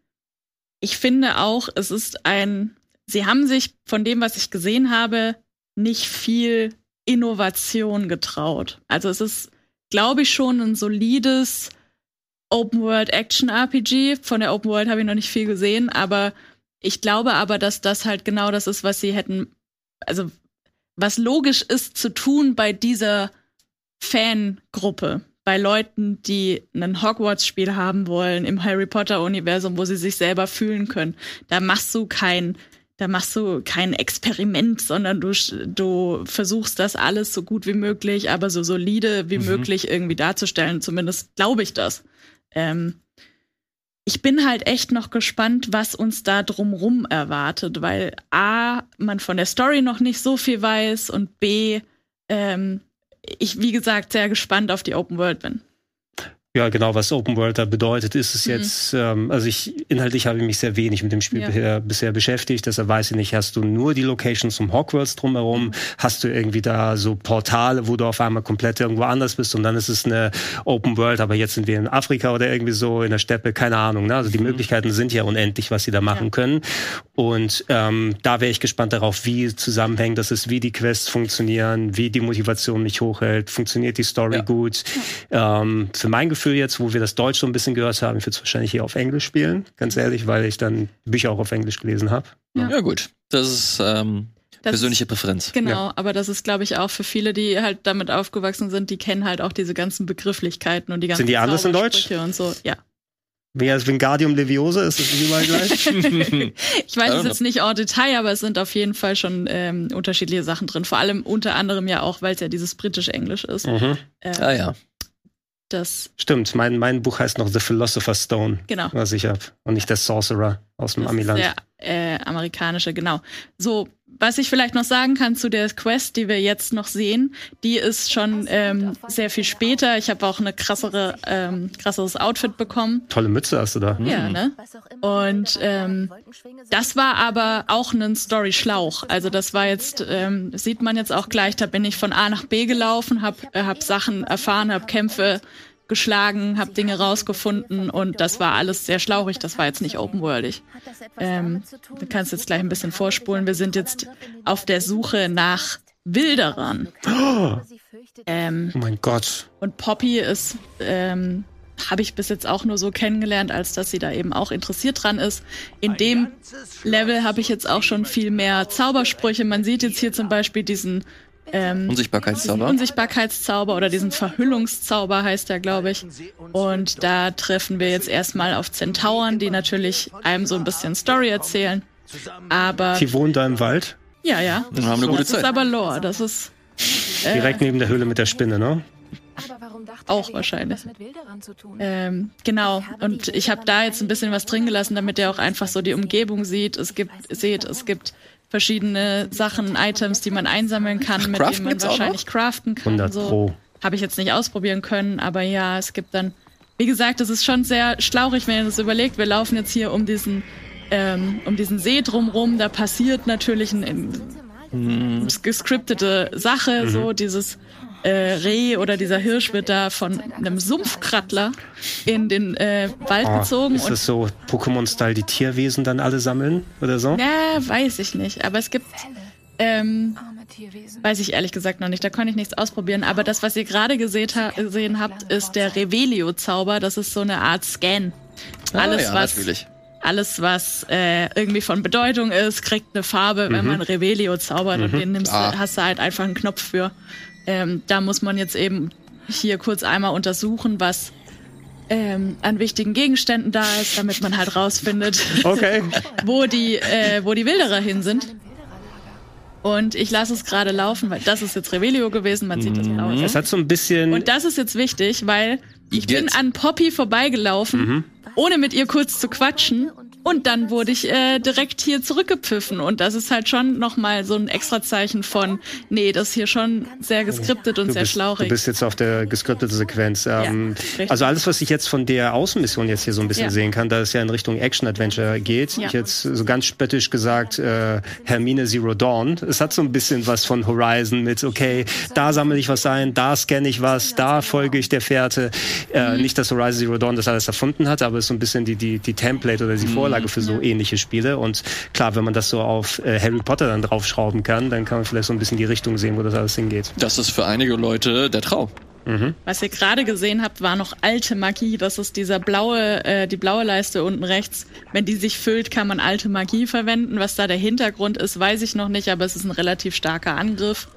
Ich finde auch, es ist ein, sie haben sich von dem, was ich gesehen habe, nicht viel Innovation getraut. Also es ist, glaube ich, schon ein solides Open World Action RPG. Von der Open World habe ich noch nicht viel gesehen, aber ich glaube aber, dass das halt genau das ist, was sie hätten, also was logisch ist zu tun bei dieser Fangruppe, bei Leuten, die ein Hogwarts-Spiel haben wollen im Harry Potter-Universum, wo sie sich selber fühlen können. Da machst du kein, da machst du kein Experiment, sondern du, du versuchst das alles so gut wie möglich, aber so solide wie möglich irgendwie darzustellen. Zumindest glaube ich das. Ähm, ich bin halt echt noch gespannt, was uns da drumrum erwartet, weil A, man von der Story noch nicht so viel weiß und B, ähm, ich, wie gesagt, sehr gespannt auf die Open World bin. Ja, genau, was Open World da bedeutet, ist es Mhm. jetzt, ähm, also ich, inhaltlich habe ich mich sehr wenig mit dem Spiel Ja. bisher, bisher beschäftigt, deshalb weiß ich nicht, hast du nur die Locations um Hogwarts drumherum, Mhm. hast du irgendwie da so Portale, wo du auf einmal komplett irgendwo anders bist und dann ist es eine Open World, aber jetzt sind wir in Afrika oder irgendwie so in der Steppe, keine Ahnung, ne? also die Möglichkeiten sind ja unendlich, was sie da machen Ja. können und ähm, da wäre ich gespannt darauf, wie zusammenhängt das ist, wie die Quests funktionieren, wie die Motivation mich hochhält, funktioniert die Story Ja. gut. Ähm, für mein Gefühl jetzt, wo wir das Deutsch so ein bisschen gehört haben, ich würde es wahrscheinlich hier auf Englisch spielen, ganz ehrlich, weil ich dann Bücher auch auf Englisch gelesen habe. Ja. Ja, gut. Das ist ähm, Das persönliche Präferenz. Genau, aber das ist, glaube ich, auch für viele, die halt damit aufgewachsen sind, die kennen halt auch diese ganzen Begrifflichkeiten und die ganzen Sind die anders in Deutsch? Und so. Ja. Mehr als Wingardium Leviosa, ist das überall gleich? Ich weiß es jetzt nicht en Detail, aber es sind auf jeden Fall schon ähm, unterschiedliche Sachen drin. Vor allem unter anderem ja auch, weil es ja dieses britisch-englisch ist. mhm. Äh, Ah ja. Das, Stimmt, mein, mein Buch heißt noch The Philosopher's Stone, genau. was ich habe. Und nicht der Sorcerer aus dem Das Amiland. der äh, amerikanische, genau. So, was ich vielleicht noch sagen kann zu der Quest, die wir jetzt noch sehen, die ist schon ähm, sehr viel später. Ich habe auch eine krassere, ähm, krasseres Outfit bekommen. Tolle Mütze hast du da. Ja, ne? Und ähm, das war aber auch ein Story-Schlauch. Also das war jetzt, ähm, das sieht man jetzt auch gleich, da bin ich von A nach B gelaufen, hab, äh, hab Sachen erfahren, hab Kämpfe geschlagen, hab Dinge rausgefunden und das war alles sehr schlauchig. Das war jetzt nicht open-worldig. Ähm, du kannst jetzt gleich ein bisschen vorspulen. Wir sind jetzt auf der Suche nach Wilderern. Ähm, Oh mein Gott. und Poppy ist, ähm, habe ich bis jetzt auch nur so kennengelernt, als dass sie da eben auch interessiert dran ist. In dem Level habe ich jetzt auch schon viel mehr Zaubersprüche. Man sieht jetzt hier zum Beispiel diesen ähm, Unsichtbarkeitszauber. Unsichtbarkeitszauber oder diesen Verhüllungszauber heißt der, glaube ich. Und da treffen wir jetzt erstmal auf Zentauren, die natürlich einem so ein bisschen Story erzählen. Aber Die wohnen da im Wald. ja, ja. Und haben eine gute Das ist Zeit. aber Lore. Das ist Direkt neben der Höhle mit der Spinne, ne? Auch er, wahrscheinlich. Ähm, genau. Und ich habe da jetzt ein bisschen was drin gelassen, damit ihr auch einfach so die Umgebung sieht. Es gibt, seht, es gibt verschiedene Sachen, Items, die man einsammeln kann, mit craften denen man wahrscheinlich craften kann. 100 so. Pro. Habe ich jetzt nicht ausprobieren können, aber ja, es gibt dann, wie gesagt, es ist schon sehr schlauchig, wenn ihr das überlegt. Wir laufen jetzt hier um diesen, ähm, um diesen See drumrum. Da passiert natürlich ein, ein gescriptete Sache, so dieses äh, Reh oder dieser Hirsch wird da von einem Sumpfkrattler in den äh, Wald Oh, gezogen ist das so Pokémon-Style, die Tierwesen dann alle sammeln oder so? ja, weiß ich nicht, aber es gibt ähm. Weiß ich ehrlich gesagt noch nicht, da konnte ich nichts ausprobieren. Aber das, was ihr gerade ha gesehen habt, ist der Revelio-Zauber. Das ist so eine Art Scan. Alles, ah, ja, was, natürlich. alles, was äh, irgendwie von Bedeutung ist, kriegt eine Farbe, wenn man Revelio zaubert. Und den nimmst, Ah. hast du halt einfach einen Knopf für. Ähm, da muss man jetzt eben hier kurz einmal untersuchen, was ähm, an wichtigen Gegenständen da ist, damit man halt rausfindet, Okay. wo die, äh, wo die Wilderer hin sind. Und ich lasse es gerade laufen, weil das ist jetzt Revelio gewesen, man sieht das blau. Es hat so ein bisschen. Und das ist jetzt wichtig, weil ich bin Igitt. an Poppy vorbeigelaufen, ohne mit ihr kurz zu quatschen. Und dann wurde ich äh, direkt hier zurückgepfiffen. Und das ist halt schon nochmal so ein Extrazeichen von, nee, das ist hier schon sehr geskriptet und Du sehr bist, schlauchig. du bist jetzt auf der gescripteten Sequenz. Ähm, richtig. also alles, was ich jetzt von der Außenmission jetzt hier so ein bisschen Ja. sehen kann, da es ja in Richtung Action-Adventure geht. Ja. Ich jetzt so ganz spöttisch gesagt, äh, Hermine Zero Dawn. Es hat so ein bisschen was von Horizon mit, okay, da sammle ich was ein, da scanne ich was, da folge ich der Fährte. Äh, Mhm. Nicht, dass Horizon Zero Dawn das alles erfunden hat, aber es ist so ein bisschen die, die, die Template oder die Mhm. Vorlage für so ähnliche Spiele. Und klar, wenn man das so auf äh, Harry Potter dann draufschrauben kann, dann kann man vielleicht so ein bisschen die Richtung sehen, wo das alles hingeht. Das ist für einige Leute der Traum. Was ihr gerade gesehen habt, war noch alte Magie. Das ist dieser blaue, äh, die blaue Leiste unten rechts. Wenn die sich füllt, kann man alte Magie verwenden. Was da der Hintergrund ist, weiß ich noch nicht, aber es ist ein relativ starker Angriff.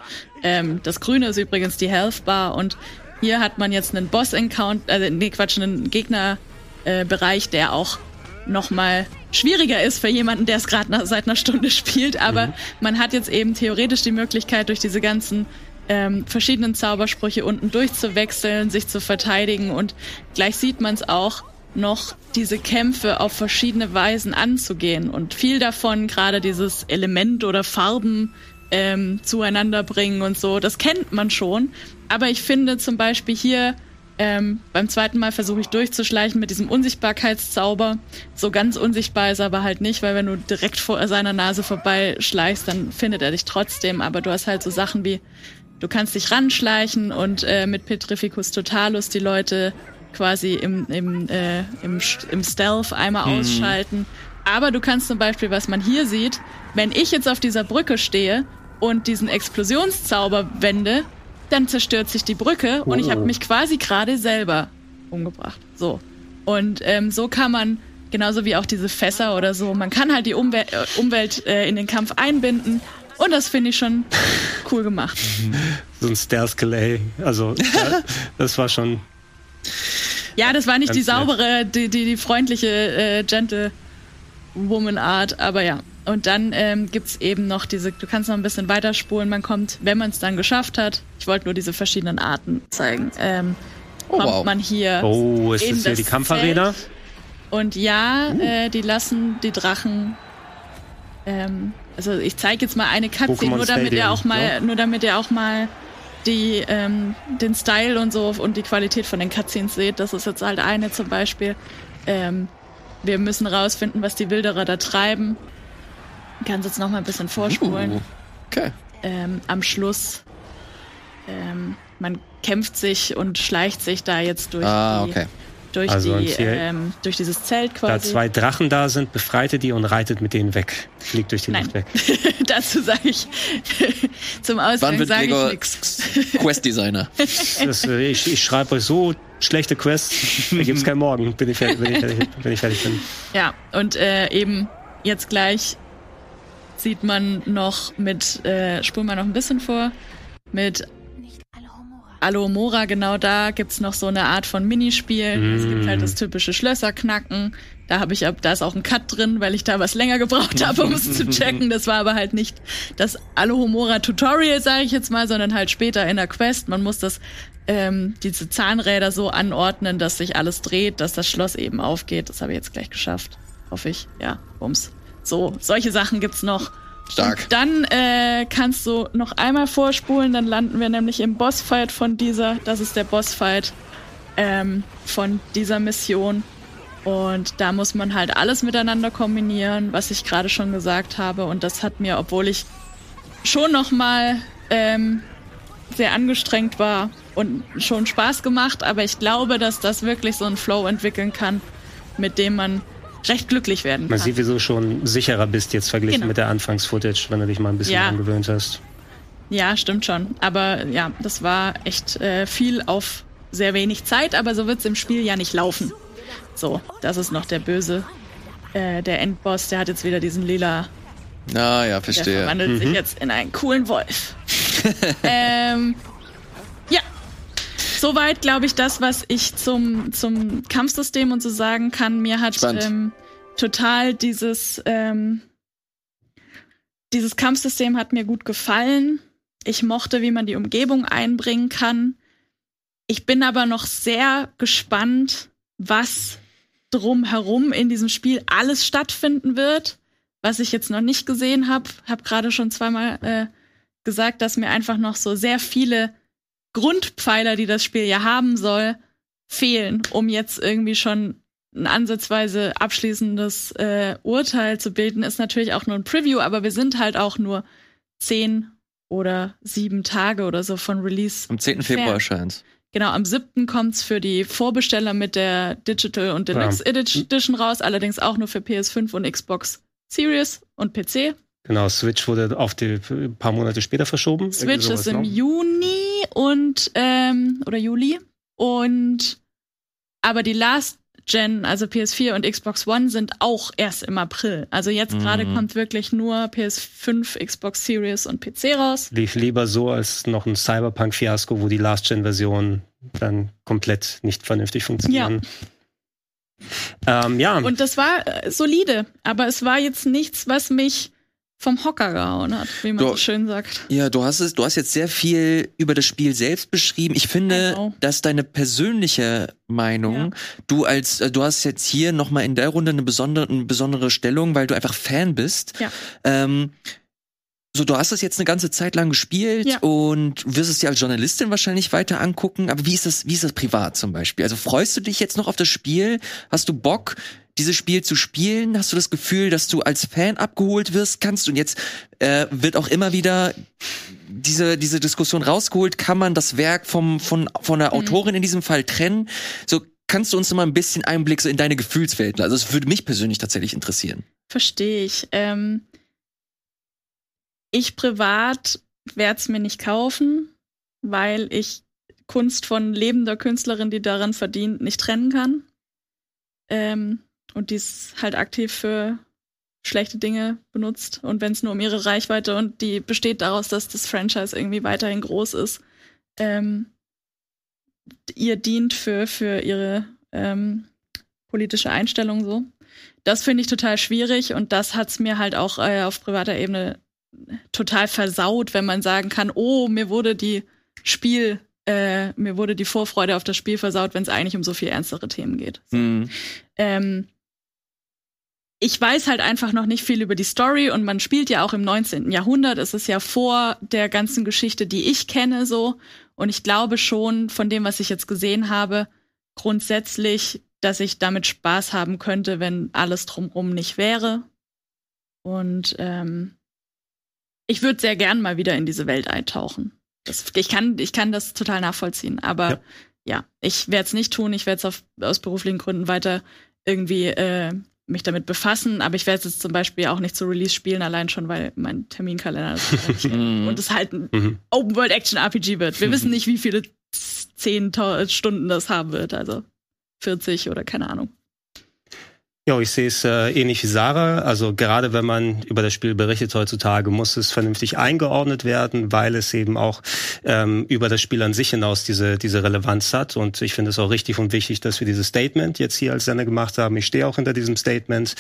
Ähm, das Grüne ist übrigens die Health Bar und hier hat man jetzt einen Boss-Encounter, äh, nee, Quatsch, einen Gegnerbereich, äh, Bereich, der auch noch mal schwieriger ist für jemanden, der es gerade seit einer Stunde spielt. Aber man hat jetzt eben theoretisch die Möglichkeit, durch diese ganzen ähm, verschiedenen Zaubersprüche unten durchzuwechseln, sich zu verteidigen und gleich sieht man es auch noch diese Kämpfe auf verschiedene Weisen anzugehen und viel davon gerade dieses Element oder Farben ähm, zueinander bringen und so, das kennt man schon. Aber ich finde zum Beispiel hier ähm, beim zweiten Mal versuche ich durchzuschleichen mit diesem Unsichtbarkeitszauber. So ganz unsichtbar ist er aber halt nicht, weil wenn du direkt vor seiner Nase vorbeischleichst, dann findet er dich trotzdem. Aber du hast halt so Sachen wie, du kannst dich ranschleichen und äh, mit Petrificus Totalus die Leute quasi im, im, äh, im, im Stealth einmal ausschalten. Aber du kannst zum Beispiel, was man hier sieht, wenn ich jetzt auf dieser Brücke stehe und diesen Explosionszauber wende, dann zerstört sich die Brücke und ich habe mich quasi gerade selber umgebracht. So. Und ähm, so kann man, genauso wie auch diese Fässer oder so, man kann halt die Umwel äh, Umwelt äh, in den Kampf einbinden. Und das finde ich schon cool gemacht. So ein Stealth-Delay. Also, das war schon. Ja, das war nicht die saubere, die, die, die freundliche, äh, gentle Woman-Art, aber ja. Und dann ähm, gibt's eben noch diese, du kannst noch ein bisschen weiterspulen, man kommt, wenn man es dann geschafft hat, ich wollte nur diese verschiedenen Arten zeigen, ähm, Oh, kommt wow. man hier Oh, ist in das hier das die Kampfarena? Und ja, äh, die lassen die Drachen. Ähm, also ich zeige jetzt mal eine Cutscene, Pokémon nur damit ihr auch mal, ne? nur damit ihr auch mal die ähm, den Style und so und die Qualität von den Cutscenes seht. Das ist jetzt halt eine zum Beispiel. Ähm, wir müssen rausfinden, was die Wilderer da treiben. Ich kann jetzt noch mal ein bisschen vorspulen Uh, okay. ähm, am Schluss. Ähm, man kämpft sich und schleicht sich da jetzt durch Ah, die, okay. durch Also die, ähm, durch dieses Zelt Da quasi. zwei Drachen da sind, befreite die und reitet mit denen weg. Fliegt durch die Nein. Luft weg. Dazu sage ich zum Wann Ausgang wird sage ich nichts. Quest-Designer? Das, äh, ich ich schreibe euch so schlechte Quests, da gibt's keinen Morgen, bin ich fertig, wenn ich fertig, wenn ich fertig bin. Ja, und äh, eben jetzt gleich sieht man noch mit, äh, spulen wir noch ein bisschen vor, mit. Alomora, genau da gibt's noch so eine Art von Minispiel. Mm. Es gibt halt das typische Schlösserknacken. Da habe ich ab, da ist auch ein Cut drin, weil ich da was länger gebraucht habe, um es zu checken. Das war aber halt nicht das Alohomora Tutorial, sage ich jetzt mal, sondern halt später in der Quest. Man muss das ähm, diese Zahnräder so anordnen, dass sich alles dreht, dass das Schloss eben aufgeht. Das habe ich jetzt gleich geschafft. Hoffe ich. Ja, bums. So, solche Sachen gibt's noch. Stark. Und dann äh, kannst du noch einmal vorspulen, dann landen wir nämlich im Bossfight von dieser, das ist der Bossfight ähm, von dieser Mission. Und da muss man halt alles miteinander kombinieren, was ich gerade schon gesagt habe. Und das hat mir, obwohl ich schon noch mal ähm, sehr angestrengt war und schon Spaß gemacht, aber ich glaube, dass das wirklich so einen Flow entwickeln kann, mit dem man recht glücklich werden Man kann. sieht, wieso du schon sicherer bist jetzt verglichen Genau. mit der Anfangs-Footage, wenn du dich mal ein bisschen Ja. angewöhnt hast. Ja, stimmt schon. Aber ja, das war echt äh, viel auf sehr wenig Zeit, aber so wird's im Spiel ja nicht laufen. So, das ist noch der Böse. Äh, der Endboss, der hat jetzt wieder diesen lila Ah, ja, Der verstehe. verwandelt sich jetzt in einen coolen Wolf. ähm. Soweit, glaube ich, das, was ich zum, zum Kampfsystem und so sagen kann. Mir hat ähm, total dieses, ähm, dieses Kampfsystem hat mir gut gefallen. Ich mochte, wie man die Umgebung einbringen kann. Ich bin aber noch sehr gespannt, was drumherum in diesem Spiel alles stattfinden wird was ich jetzt noch nicht gesehen habe. Habe gerade schon zweimal äh, gesagt, dass mir einfach noch so sehr viele Grundpfeiler, die das Spiel ja haben soll, fehlen, um jetzt irgendwie schon ein ansatzweise abschließendes äh, Urteil zu bilden. Ist natürlich auch nur ein Preview, aber wir sind halt auch nur zehn oder sieben Tage oder so von Release. Am 10. entfernt. Februar erscheint's. Genau, am 7. kommt's für die Vorbesteller mit der Digital und Deluxe Edition raus, allerdings auch nur für PS5 und Xbox Series und PC. Genau, Switch wurde auf die ein paar Monate später verschoben. Switch ist im noch. Juni und ähm, oder Juli und aber die Last Gen, also PS4 und Xbox One sind auch erst im April. Also jetzt gerade Mhm. kommt wirklich nur PS5, Xbox Series und PC raus. Lief lieber so als noch ein Cyberpunk-Fiasko, wo die Last-Gen-Versionen dann komplett nicht vernünftig funktionieren. Ähm, ja, Und das war äh, solide, aber es war jetzt nichts, was mich vom Hocker gehauen hat, wie man Du- so schön sagt. Ja, du hast es, du hast jetzt sehr viel über das Spiel selbst beschrieben. Ich finde, Genau. dass deine persönliche Meinung, Ja. du als, äh, du hast jetzt hier nochmal in der Runde eine besondere, eine besondere Stellung, weil du einfach Fan bist. Ja. Ähm, so, du hast es jetzt eine ganze Zeit lang gespielt Ja. und wirst es dir als Journalistin wahrscheinlich weiter angucken. Aber wie ist das, wie ist das privat zum Beispiel? Also freust du dich jetzt noch auf das Spiel? Hast du Bock, dieses Spiel zu spielen? Hast du das Gefühl, dass du als Fan abgeholt wirst kannst? Und jetzt äh, wird auch immer wieder diese, diese Diskussion rausgeholt. Kann man das Werk vom, von, von der Autorin in diesem Fall trennen? So, kannst du uns noch mal ein bisschen Einblick so in deine Gefühlswelt? Also, es würde mich persönlich tatsächlich interessieren. Verstehe ich. Ähm, ich privat werde es mir nicht kaufen, weil ich Kunst von lebender Künstlerin, die daran verdient, nicht trennen kann. Ähm, und die es halt aktiv für schlechte Dinge benutzt. Und wenn es nur um ihre Reichweite und die besteht daraus, dass das Franchise irgendwie weiterhin groß ist, ähm, ihr dient für, für ihre ähm, politische Einstellung so. Das finde ich total schwierig und das hat's mir halt auch äh, auf privater Ebene total versaut, wenn man sagen kann, oh, mir wurde die Spiel, äh, mir wurde die Vorfreude auf das Spiel versaut, wenn es eigentlich um so viel ernstere Themen geht. Hm. Ähm, ich weiß halt einfach noch nicht viel über die Story und man spielt ja auch im 19. Jahrhundert. Es ist ja vor der ganzen Geschichte, die ich kenne, so. Und ich glaube schon, von dem, was ich jetzt gesehen habe, grundsätzlich, dass ich damit Spaß haben könnte, wenn alles drumrum nicht wäre. Und ähm, ich würde sehr gern mal wieder in diese Welt eintauchen. Das, ich, kann, ich kann das total nachvollziehen, aber Ja. ja, ich werde es nicht tun. Ich werde es aus beruflichen Gründen weiter irgendwie äh, mich damit befassen, aber ich werde es jetzt zum Beispiel auch nicht zu Release spielen, allein schon, weil mein Terminkalender das stellt. Mhm. und es halt ein Mhm. Open World Action RPG wird. Wir wissen nicht, wie viele zehn Stunden das haben wird, also 40 oder keine Ahnung. Ja, ich sehe es äh, ähnlich wie Sarah. Also gerade wenn man über das Spiel berichtet heutzutage, muss es vernünftig eingeordnet werden, weil es eben auch ähm, über das Spiel an sich hinaus diese, diese Relevanz hat. Und ich finde es auch richtig und wichtig, dass wir dieses Statement jetzt hier als Sender gemacht haben. Ich stehe auch hinter diesem Statement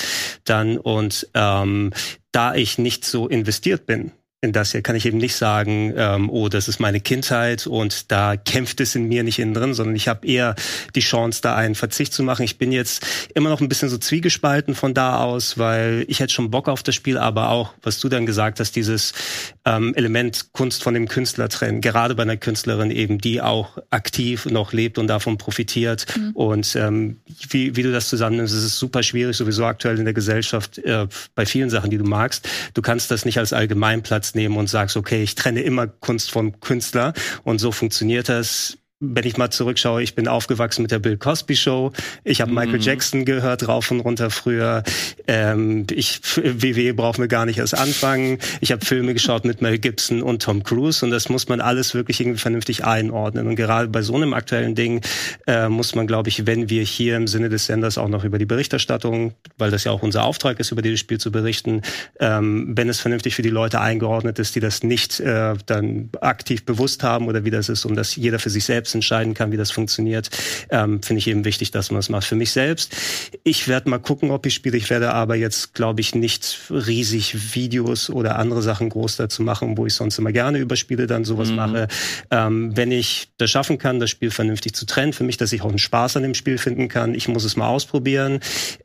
dann. Und ähm, da ich nicht so investiert bin in das hier kann ich eben nicht sagen, ähm, oh, das ist meine Kindheit und da kämpft es in mir nicht innen drin, sondern ich habe eher die Chance, da einen Verzicht zu machen. Ich bin jetzt immer noch ein bisschen so zwiegespalten von da aus, weil ich hätte schon Bock auf das Spiel, aber auch, was du dann gesagt hast, dieses ähm, Element Kunst von dem Künstler trennen, gerade bei einer Künstlerin eben, die auch aktiv noch lebt und davon profitiert. Mhm. Und ähm, wie, wie du das zusammennimmst, ist es super schwierig, sowieso aktuell in der Gesellschaft, äh, bei vielen Sachen, die du magst. Du kannst das nicht als Allgemeinplatz nehmen und sagst, okay, ich trenne immer Kunst vom Künstler. Und so funktioniert das wenn ich mal zurückschaue, ich bin aufgewachsen mit der Bill Cosby Show. Ich habe mhm. Michael Jackson gehört rauf und runter früher. Ähm, ich WWE brauchen wir gar nicht erst anfangen. Ich habe Filme geschaut mit Mel Gibson und Tom Cruise und das muss man alles wirklich irgendwie vernünftig einordnen. Und gerade bei so einem aktuellen Ding äh, muss man, glaube ich, wenn wir hier im Sinne des Senders auch noch über die Berichterstattung, weil das ja auch unser Auftrag ist, über dieses Spiel zu berichten, ähm, wenn es vernünftig für die Leute eingeordnet ist, die das nicht äh, dann aktiv bewusst haben oder wie das ist und dass jeder für sich selbst selbst entscheiden kann, wie das funktioniert, ähm, finde ich eben wichtig, dass man das macht. Für mich selbst, ich werde mal gucken, ob ich spiele. Ich werde aber jetzt, glaube ich, nicht riesig Videos oder andere Sachen groß dazu machen, wo ich sonst immer gerne über Spiele dann sowas mhm. mache. Ähm, wenn ich das schaffen kann, das Spiel vernünftig zu trennen, für mich, dass ich auch einen Spaß an dem Spiel finden kann, ich muss es mal ausprobieren.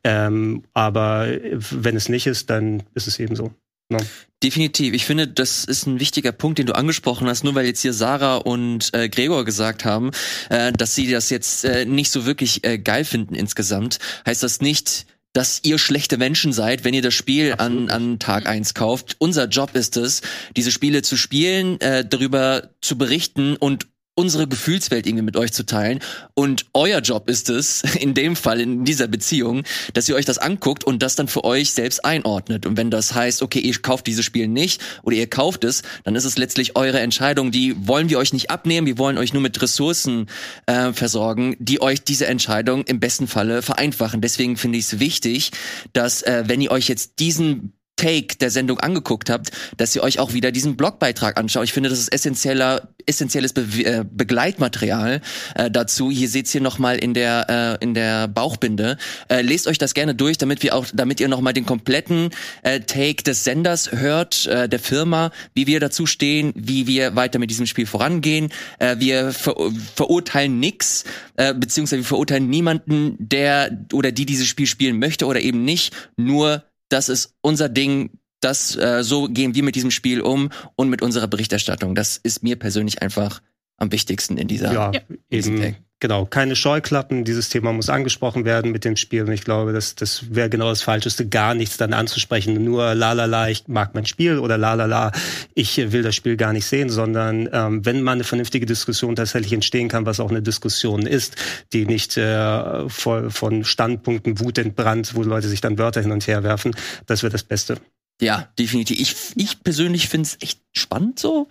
Ähm, aber wenn es nicht ist, dann ist es eben so. No. Definitiv. Ich finde, das ist ein wichtiger Punkt, den du angesprochen hast. Nur weil jetzt hier Sarah und äh, Gregor gesagt haben, äh, dass sie das jetzt äh, nicht so wirklich äh, geil finden insgesamt, heißt das nicht, dass ihr schlechte Menschen seid, wenn ihr das Spiel an, an Tag eins kauft. Unser Job ist es, diese Spiele zu spielen, äh, darüber zu berichten und unsere Gefühlswelt irgendwie mit euch zu teilen. Und euer Job ist es, in dem Fall, in dieser Beziehung, dass ihr euch das anguckt und das dann für euch selbst einordnet. Und wenn das heißt, okay, ihr kauft dieses Spiel nicht oder ihr kauft es, dann ist es letztlich eure Entscheidung. Die wollen wir euch nicht abnehmen, wir wollen euch nur mit Ressourcen äh, versorgen, die euch diese Entscheidung im besten Falle vereinfachen. Deswegen finde ich es wichtig, dass äh, wenn ihr euch jetzt diesen Take der Sendung angeguckt habt, dass ihr euch auch wieder diesen Blogbeitrag anschaut. Ich finde, das ist essentieller, essentielles Be äh, Begleitmaterial äh, dazu. Hier seht's hier nochmal in der äh, in der Bauchbinde. Äh, lest euch das gerne durch, damit wir auch, damit ihr nochmal den kompletten äh, Take des Senders hört, äh, der Firma, wie wir dazu stehen, wie wir weiter mit diesem Spiel vorangehen. Äh, wir ver verurteilen nix, äh, beziehungsweise wir verurteilen niemanden, der oder die dieses Spiel spielen möchte oder eben nicht. Nur das ist unser Ding, das äh, so gehen wir mit diesem Spiel um und mit unserer Berichterstattung. Das ist mir persönlich einfach am wichtigsten in dieser ja, eben, genau keine Scheuklappen. Dieses Thema muss angesprochen werden mit dem Spiel. Und ich glaube das das wäre genau das falscheste gar nichts dann anzusprechen. Nur la la la ich mag mein Spiel oder la la la ich will das Spiel gar nicht sehen sondern ähm, wenn man eine vernünftige Diskussion tatsächlich entstehen kann was auch eine Diskussion ist die nicht äh, voll von Standpunkten Wut entbrannt wo Leute sich dann Wörter hin und her werfen das wäre das Beste ja, definitiv. Ich, ich persönlich finde es echt spannend so,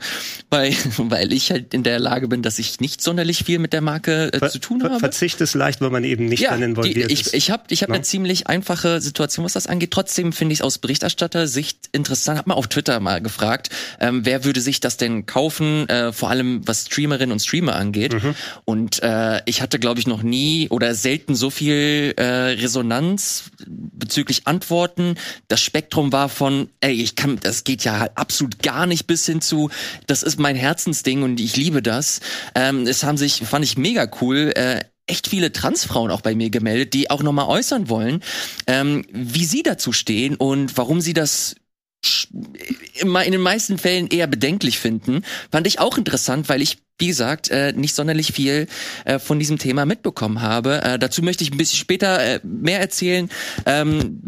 weil, weil ich halt in der Lage bin, dass ich nicht sonderlich viel mit der Marke äh, Ver, zu tun habe. Verzicht ist leicht, weil man eben nicht ja, dann involviert die, ich, ist. Ich habe ich hab no? eine ziemlich einfache Situation, was das angeht. Trotzdem finde ich es aus Berichterstatter-Sicht interessant. Hab mal auf Twitter mal gefragt, ähm, wer würde sich das denn kaufen, äh, vor allem was Streamerinnen und Streamer angeht. Mhm. Und äh, ich hatte, glaube ich, noch nie oder selten so viel äh, Resonanz bezüglich Antworten. Das Spektrum war von, ey, ich kann, das geht ja absolut gar nicht bis hin zu, das ist mein Herzensding und ich liebe das. Ähm, es haben sich, fand ich mega cool, äh, echt viele Transfrauen auch bei mir gemeldet, die auch nochmal äußern wollen, ähm, wie sie dazu stehen und warum sie das in den meisten Fällen eher bedenklich finden, fand ich auch interessant, weil ich wie gesagt, äh, nicht sonderlich viel äh, von diesem Thema mitbekommen habe. Äh, dazu möchte ich ein bisschen später äh, mehr erzählen, ähm,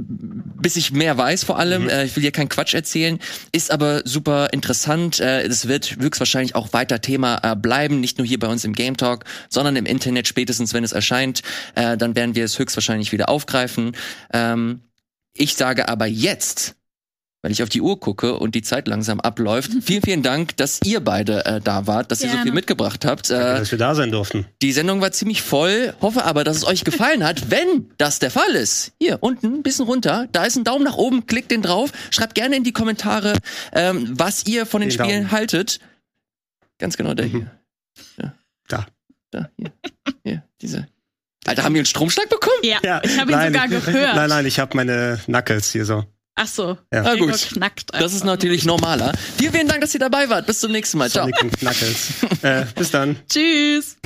bis ich mehr weiß vor allem. Mhm. Äh, ich will hier keinen Quatsch erzählen, ist aber super interessant. Äh, es wird höchstwahrscheinlich auch weiter Thema äh, bleiben, nicht nur hier bei uns im Game Talk, sondern im Internet spätestens, wenn es erscheint. Äh, dann werden wir es höchstwahrscheinlich wieder aufgreifen. Ähm, ich sage aber jetzt, weil ich auf die Uhr gucke und die Zeit langsam abläuft. vielen, vielen Dank, dass ihr beide äh, da wart, dass ihr so Gerne. viel mitgebracht habt. Äh, dass wir da sein durften. die Sendung war ziemlich voll, hoffe aber, dass es euch gefallen hat. Wenn das der Fall ist, hier unten, ein bisschen runter, da ist ein Daumen nach oben, klickt den drauf, schreibt gerne in die Kommentare, ähm, was ihr von den Den Spielen Daumen. haltet. Ganz genau der hier. Da. Da, hier. Hier, diese. Alter, haben wir einen Stromschlag bekommen? Ja, ich habe ihn nein, sogar gehört. Nein, nein, ich habe meine Knuckles hier so. Ach so. Ja. Na gut. Knackt Das ist natürlich normaler. Vielen, vielen Dank, dass ihr dabei wart. Bis zum nächsten Mal. Ciao. Sonic und Knuckles. äh, bis dann. Tschüss.